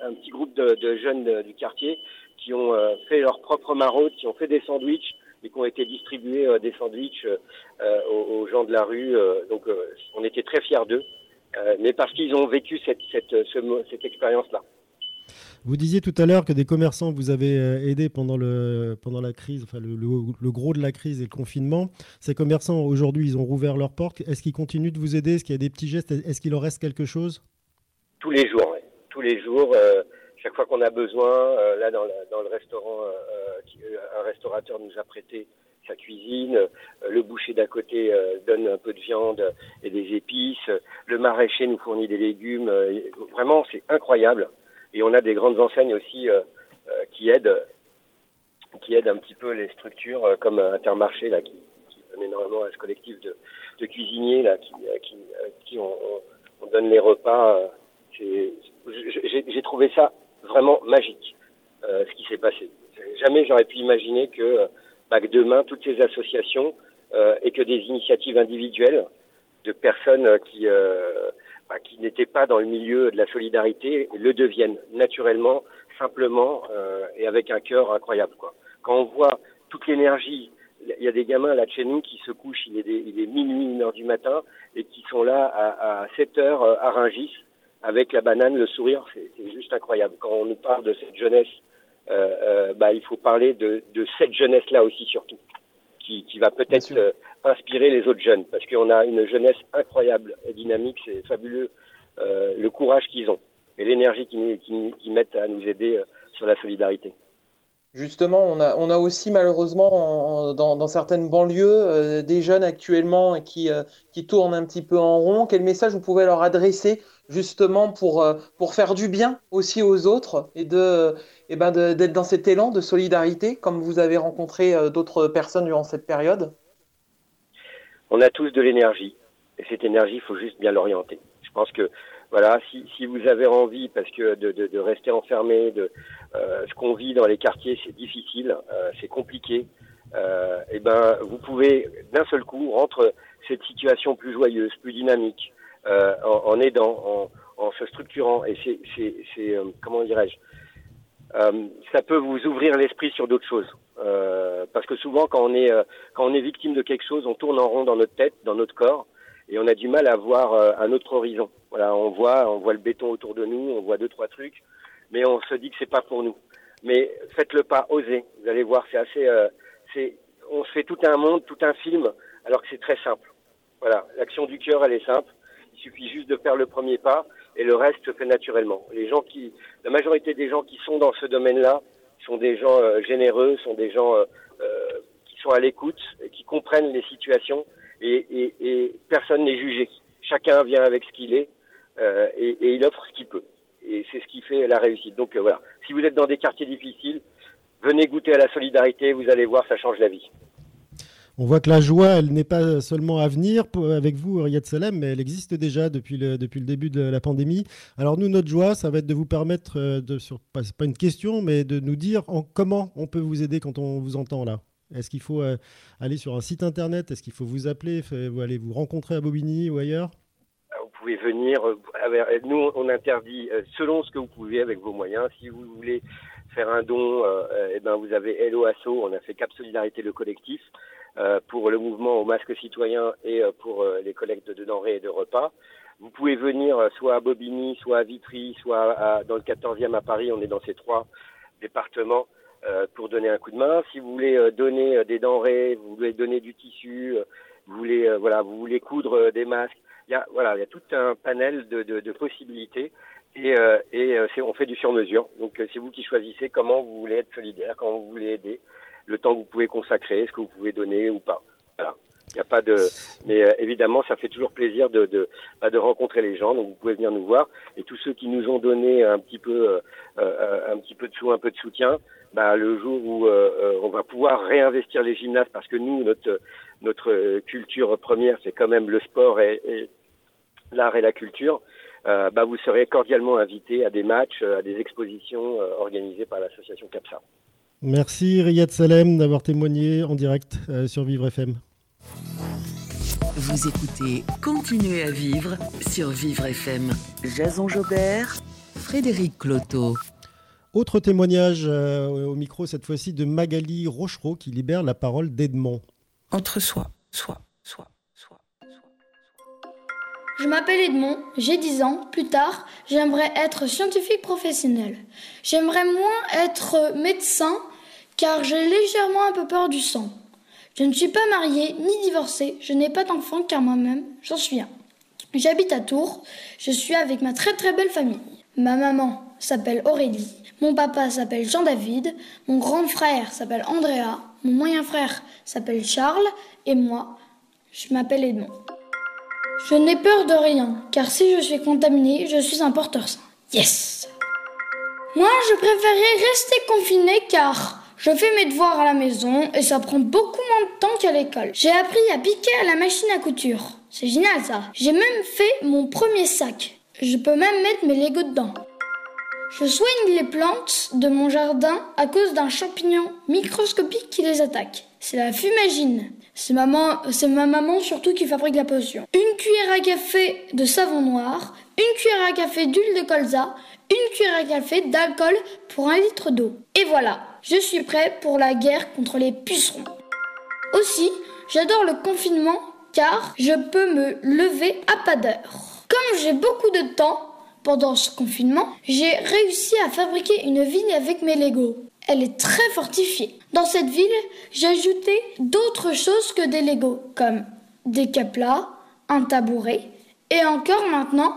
un petit groupe de, jeunes du quartier qui ont fait leur propre maraude, qui ont fait des sandwichs et qui ont été distribués des sandwichs aux, gens de la rue. donc, on était très fiers d'eux, mais parce qu'ils ont vécu cette, cette, cette expérience-là. Vous disiez tout à l'heure que des commerçants vous avez euh, aidé pendant, le, pendant la crise, enfin le, le, gros de la crise et le confinement. Ces commerçants, aujourd'hui, ils ont rouvert leurs portes. Est-ce qu'ils continuent de vous aider? Est-ce qu'il y a des petits gestes? Est-ce qu'il en reste quelque chose? Tous les jours, oui. Tous les jours. Euh, chaque fois qu'on a besoin, euh, là dans, le restaurant, un restaurateur nous a prêté sa cuisine, le boucher d'à côté donne un peu de viande et des épices, le maraîcher nous fournit des légumes. vraiment, c'est incroyable. Et on a des grandes enseignes aussi euh, euh, qui aident qui aident un petit peu les structures euh, comme Intermarché là qui, qui donne énormément à ce collectif de, cuisiniers là qui qui, on, donne les repas. J'ai trouvé ça vraiment magique ce qui s'est passé. Jamais j'aurais pu imaginer que, bah, que demain toutes ces associations et que des initiatives individuelles de personnes qui bah, qui n'étaient pas dans le milieu de la solidarité le deviennent naturellement, simplement euh, et avec un cœur incroyable. Quoi. Quand on voit toute l'énergie, il y a des gamins là de chez nous qui se couchent, il est, il est minuit, une heure du matin, et qui sont là à, à 7 heures euh, à Rungis avec la banane, le sourire, c'est juste incroyable. Quand on nous parle de cette jeunesse, euh, euh, bah, il faut parler de, de cette jeunesse-là aussi surtout, qui, qui va peut-être euh, inspirer les autres jeunes, parce qu'on a une jeunesse incroyable et dynamique, c'est fabuleux le courage qu'ils ont et l'énergie qu'ils mettent à nous aider sur la solidarité. Justement, on a, on a aussi malheureusement dans, dans, certaines banlieues euh, des jeunes actuellement qui, qui tournent un petit peu en rond. Quel message vous pouvez leur adresser justement pour, pour faire du bien aussi aux autres et de et ben d'être dans cet élan de solidarité comme vous avez rencontré d'autres personnes durant cette période? On a tous de l'énergie. Et cette énergie, il faut juste bien l'orienter. Je pense que voilà, si, si vous avez envie, parce que de, rester enfermé, de euh, ce qu'on vit dans les quartiers, c'est difficile, euh, c'est compliqué. Euh, et ben, vous pouvez d'un seul coup rendre cette situation plus joyeuse, plus dynamique, euh, en, aidant, en, se structurant. Et c'est, comment dirais-je, ça peut vous ouvrir l'esprit sur d'autres choses. Parce que souvent, quand on est victime de quelque chose, on tourne en rond dans notre tête, dans notre corps, et on a du mal à voir euh, un autre horizon. Voilà, on voit on voit le béton autour de nous, on voit deux trois trucs, mais on se dit que c'est pas pour nous. Mais faites le pas, osez. Vous allez voir, c'est assez, c'est, on se fait tout un monde, tout un film, alors que c'est très simple. Voilà, l'action du cœur, elle est simple. Il suffit juste de faire le premier pas et le reste se fait naturellement. Les gens qui, la majorité des gens qui sont dans ce domaine-là sont des gens euh, généreux, sont des gens euh, euh, qui sont à l'écoute, qui comprennent les situations et, personne n'est jugé. Chacun vient avec ce qu'il est et, et, il offre ce qu'il peut. Et c'est ce qui fait la réussite. Donc voilà, si vous êtes dans des quartiers difficiles, venez goûter à la solidarité, vous allez voir, ça change la vie. On voit que la joie, elle n'est pas seulement à venir avec vous, Riyad Salem, mais elle existe déjà depuis le, depuis le début de la pandémie. Alors nous, notre joie, ça va être de vous permettre, euh, de, sur, pas, une question, mais de nous dire en, comment on peut vous aider quand on vous entend là. Est-ce qu'il faut euh, aller sur un site internet? Est-ce qu'il faut vous appeler Vous allez vous rencontrer à Bobigny ou ailleurs? Vous pouvez venir. Euh, nous, on interdit selon ce que vous pouvez avec vos moyens. Si vous voulez faire un don, eh ben, vous avez Hello Asso. On a fait Cap Solidarité, le collectif. Euh, pour le mouvement au masque citoyen et euh, pour euh, les collectes de denrées et de repas. Vous pouvez venir soit à Bobigny, soit à Vitry, soit dans le 14e à Paris. On est dans ces trois départements pour donner un coup de main. Si vous voulez donner des denrées, vous voulez donner du tissu, vous voulez voilà, vous voulez coudre des masques. Il y a voilà, il y a tout un panel de, de, de possibilités et, et on fait du sur mesure. Donc c'est vous qui choisissez comment vous voulez être solidaire, comment vous voulez aider le temps que vous pouvez consacrer, ce que vous pouvez donner ou pas. Voilà. Il n'y a pas de, mais euh, évidemment, ça fait toujours plaisir de, de, bah, de rencontrer les gens. Donc vous pouvez venir nous voir. Et tous ceux qui nous ont donné un petit peu, euh, euh un petit peu de sous, un peu de soutien, bah, le jour où euh, on va pouvoir réinvestir les gymnases, parce que nous, notre notre culture première, c'est quand même le sport et, et l'art et la culture. bah, vous serez cordialement invités à des matchs, à des expositions organisées par l'association CAPSA. Merci Riyad Salem d'avoir témoigné en direct euh, sur Vivre FM. Vous écoutez Continuez à vivre sur Vivre FM. Jason Jobert, Frédéric Cloteau. Autre témoignage euh, au micro, cette fois-ci de Magali Rochereau qui libère la parole d'Edmond. Entre soi, soi, soi, soi, Je m'appelle Edmond, j'ai 10 ans. Plus tard, j'aimerais être scientifique professionnel. J'aimerais moins être médecin car j'ai légèrement un peu peur du sang. Je ne suis pas mariée ni divorcée, je n'ai pas d'enfant car moi-même, j'en suis un. J'habite à Tours, je suis avec ma très très belle famille. Ma maman s'appelle Aurélie, mon papa s'appelle Jean-David, mon grand frère s'appelle Andrea, mon moyen frère s'appelle Charles et moi, je m'appelle Edmond. Je n'ai peur de rien, car si je suis contaminée, je suis un porteur sain. Yes Moi, je préférerais rester confinée car je fais mes devoirs à la maison et ça prend beaucoup moins de temps qu'à l'école. J'ai appris à piquer à la machine à couture. C'est génial ça. J'ai même fait mon premier sac. Je peux même mettre mes Legos dedans. Je soigne les plantes de mon jardin à cause d'un champignon microscopique qui les attaque. C'est la fumagine. C'est ma maman surtout qui fabrique la potion. Une cuillère à café de savon noir, une cuillère à café d'huile de colza, une cuillère à café d'alcool pour un litre d'eau. Et voilà, je suis prêt pour la guerre contre les pucerons. Aussi, j'adore le confinement car je peux me lever à pas d'heure. Comme j'ai beaucoup de temps pendant ce confinement, j'ai réussi à fabriquer une ville avec mes Legos. Elle est très fortifiée. Dans cette ville, j'ai ajouté d'autres choses que des Legos, comme des caplas, un tabouret, et encore maintenant,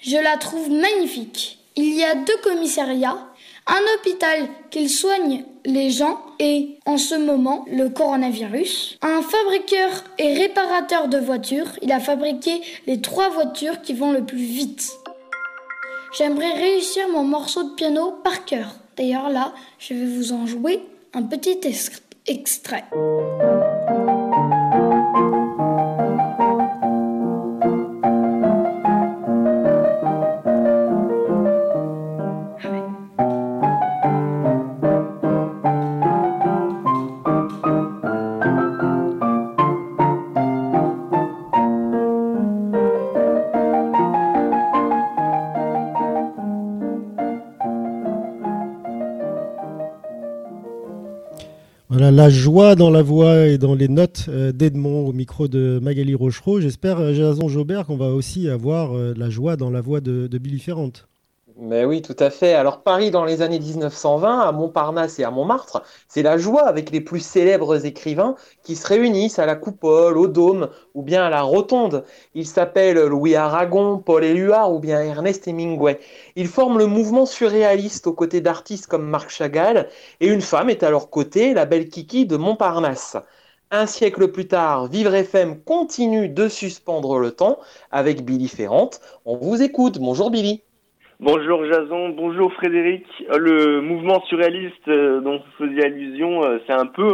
je la trouve magnifique. Il y a deux commissariats un hôpital qui soigne les gens et, en ce moment, le coronavirus. Un fabriqueur et réparateur de voitures. Il a fabriqué les trois voitures qui vont le plus vite. J'aimerais réussir mon morceau de piano par cœur. D'ailleurs là, je vais vous en jouer un petit extrait. La joie dans la voix et dans les notes euh, d'Edmond au micro de Magali Rochereau. J'espère, euh, Jason Jobert, qu'on va aussi avoir euh, la joie dans la voix de, de Billy Ferrand. Mais oui, tout à fait. Alors Paris dans les années 1920, à Montparnasse et à Montmartre, c'est la joie avec les plus célèbres écrivains qui se réunissent à la Coupole, au Dôme ou bien à la Rotonde. Ils s'appellent Louis Aragon, Paul Éluard ou bien Ernest Hemingway. Ils forment le mouvement surréaliste aux côtés d'artistes comme Marc Chagall et une femme est à leur côté, la belle Kiki de Montparnasse. Un siècle plus tard, Vivre FM continue de suspendre le temps avec Billy Ferrand. On vous écoute. Bonjour Billy. Bonjour Jason, bonjour Frédéric. Euh, le mouvement surréaliste euh, dont vous faisiez allusion, euh, c'est un peu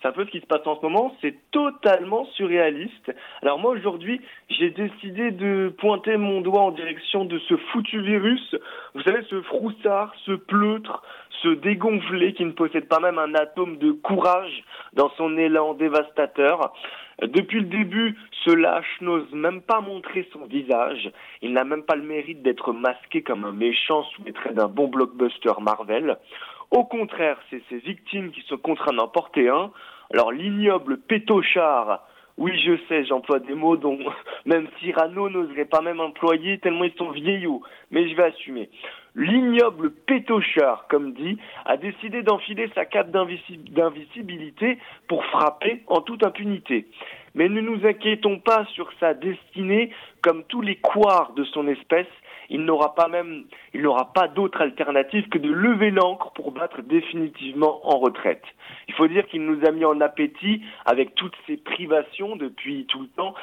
c'est un peu ce qui se passe en ce moment, c'est totalement surréaliste. Alors moi aujourd'hui, j'ai décidé de pointer mon doigt en direction de ce foutu virus. Vous savez, ce froussard, ce pleutre, ce dégonflé qui ne possède pas même un atome de courage dans son élan dévastateur. Depuis le début, ce lâche n'ose même pas montrer son visage. Il n'a même pas le mérite d'être masqué comme un méchant sous les traits d'un bon blockbuster Marvel. Au contraire, c'est ses victimes qui sont contraintes d'en porter un. Alors l'ignoble pétochard, oui je sais, j'emploie des mots dont même Cyrano n'oserait pas même employer tellement ils sont vieillots, mais je vais assumer. L'ignoble pétochard, comme dit, a décidé d'enfiler sa cape d'invisibilité pour frapper en toute impunité. Mais ne nous inquiétons pas sur sa destinée, comme tous les couards de son espèce, il n'aura pas même, il n'aura pas d'autre alternative que de lever l'encre pour battre définitivement en retraite. Il faut dire qu'il nous a mis en appétit avec toutes ces privations depuis tout le temps.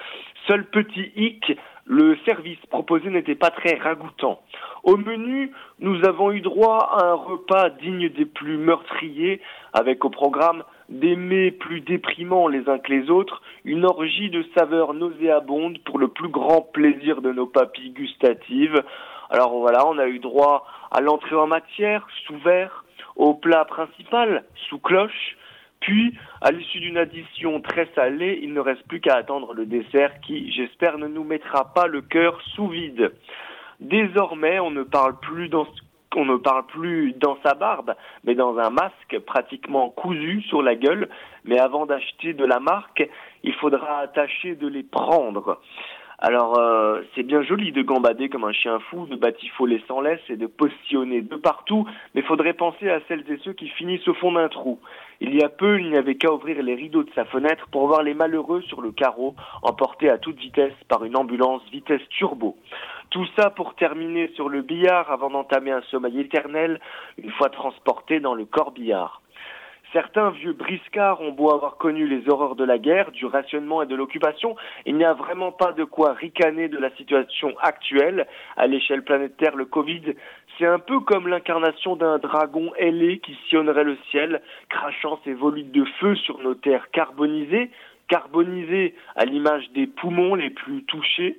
Seul petit hic, le service proposé n'était pas très ragoûtant. Au menu, nous avons eu droit à un repas digne des plus meurtriers, avec au programme des mets plus déprimants les uns que les autres, une orgie de saveurs nauséabondes pour le plus grand plaisir de nos papilles gustatives. Alors voilà, on a eu droit à l'entrée en matière, sous verre, au plat principal, sous cloche, Puis, à l'issue d'une addition très salée, il ne reste plus qu'à attendre le dessert qui, j'espère, ne nous mettra pas le cœur sous vide. Désormais, on ne parle plus dans sa barbe, mais dans un masque pratiquement cousu sur la gueule. Mais avant d'acheter de la marque, il faudra tâcher de les prendre. Alors, euh, c'est bien joli de gambader comme un chien fou, de batifoler sans laisse et de postillonner de partout, mais faudrait penser à celles et ceux qui finissent au fond d'un trou. Il y a peu, il n'y avait qu'à ouvrir les rideaux de sa fenêtre pour voir les malheureux sur le carreau, emportés à toute vitesse par une ambulance vitesse turbo. Tout ça pour terminer sur le billard avant d'entamer un sommeil éternel une fois transporté dans le corbillard. Certains vieux briscards ont beau avoir connu les horreurs de la guerre, du rationnement et de l'occupation, il n'y a vraiment pas de quoi ricaner de la situation actuelle. À l'échelle planétaire, le Covid, c'est un peu comme l'incarnation d'un dragon ailé qui sillonnerait le ciel, crachant ses volutes de feu sur nos terres carbonisées, carbonisées à l'image des poumons les plus touchés.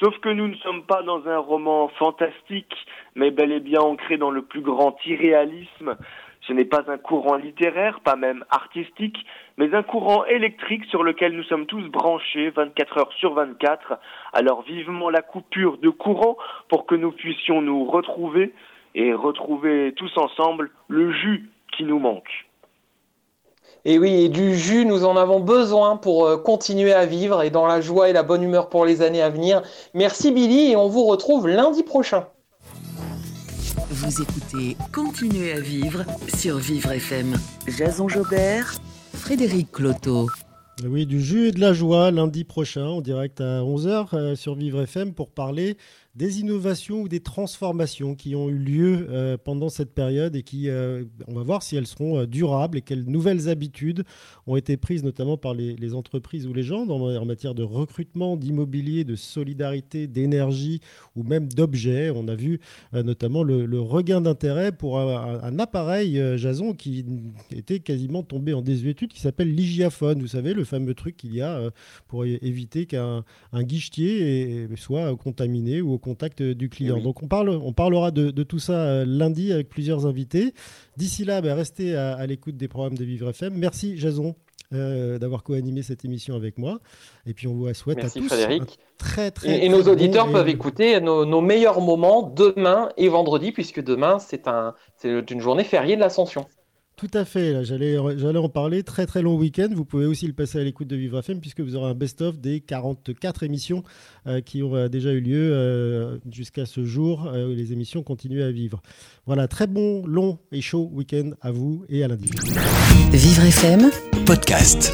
Sauf que nous ne sommes pas dans un roman fantastique, mais bel et bien ancré dans le plus grand irréalisme. Ce n'est pas un courant littéraire, pas même artistique, mais un courant électrique sur lequel nous sommes tous branchés 24 heures sur 24. Alors vivement la coupure de courant pour que nous puissions nous retrouver et retrouver tous ensemble le jus qui nous manque. Et oui, du jus, nous en avons besoin pour euh, continuer à vivre et dans la joie et la bonne humeur pour les années à venir. Merci Billy et on vous retrouve lundi prochain. Vous écoutez Continuez à vivre sur Vivre FM. Jason Jobert, Frédéric Cloteau. Oui, du jus et de la joie lundi prochain en direct à 11h euh, sur Vivre FM pour parler des innovations ou des transformations qui ont eu lieu euh, pendant cette période et qui, euh, on va voir si elles seront euh, durables et quelles nouvelles habitudes ont été prises notamment par les, entreprises ou les gens en matière de recrutement, d'immobilier, de solidarité, d'énergie ou même d'objets. On a vu notamment le, regain d'intérêt pour un, appareil, Jason, qui était quasiment tombé en désuétude, qui s'appelle l'hygiaphone. Vous savez, le fameux truc qu'il y a pour éviter qu'un guichetier soit contaminé ou contact du client. Eh Donc on, parle, on parlera de, tout ça euh, lundi avec plusieurs invités. D'ici là, bah, restez à, l'écoute des programmes de Vivre FM. Merci Jason. Euh, d'avoir co-animé cette émission avec moi. Et puis on vous souhaite à tous Frédéric. très très et, nos auditeurs peuvent écouter nos, meilleurs moments demain et vendredi puisque demain c'est un, une journée fériée de l'Ascension. Tout à fait, j'allais, j'allais en parler. Très très long week-end. Vous pouvez aussi le passer à l'écoute de Vivre FM puisque vous aurez un best-of des 44 émissions euh, qui ont euh, déjà eu lieu euh, jusqu'à ce jour où les émissions continuent à vivre. Voilà, très bon, long et chaud week-end à vous et à lundi. Vivre FM, podcast.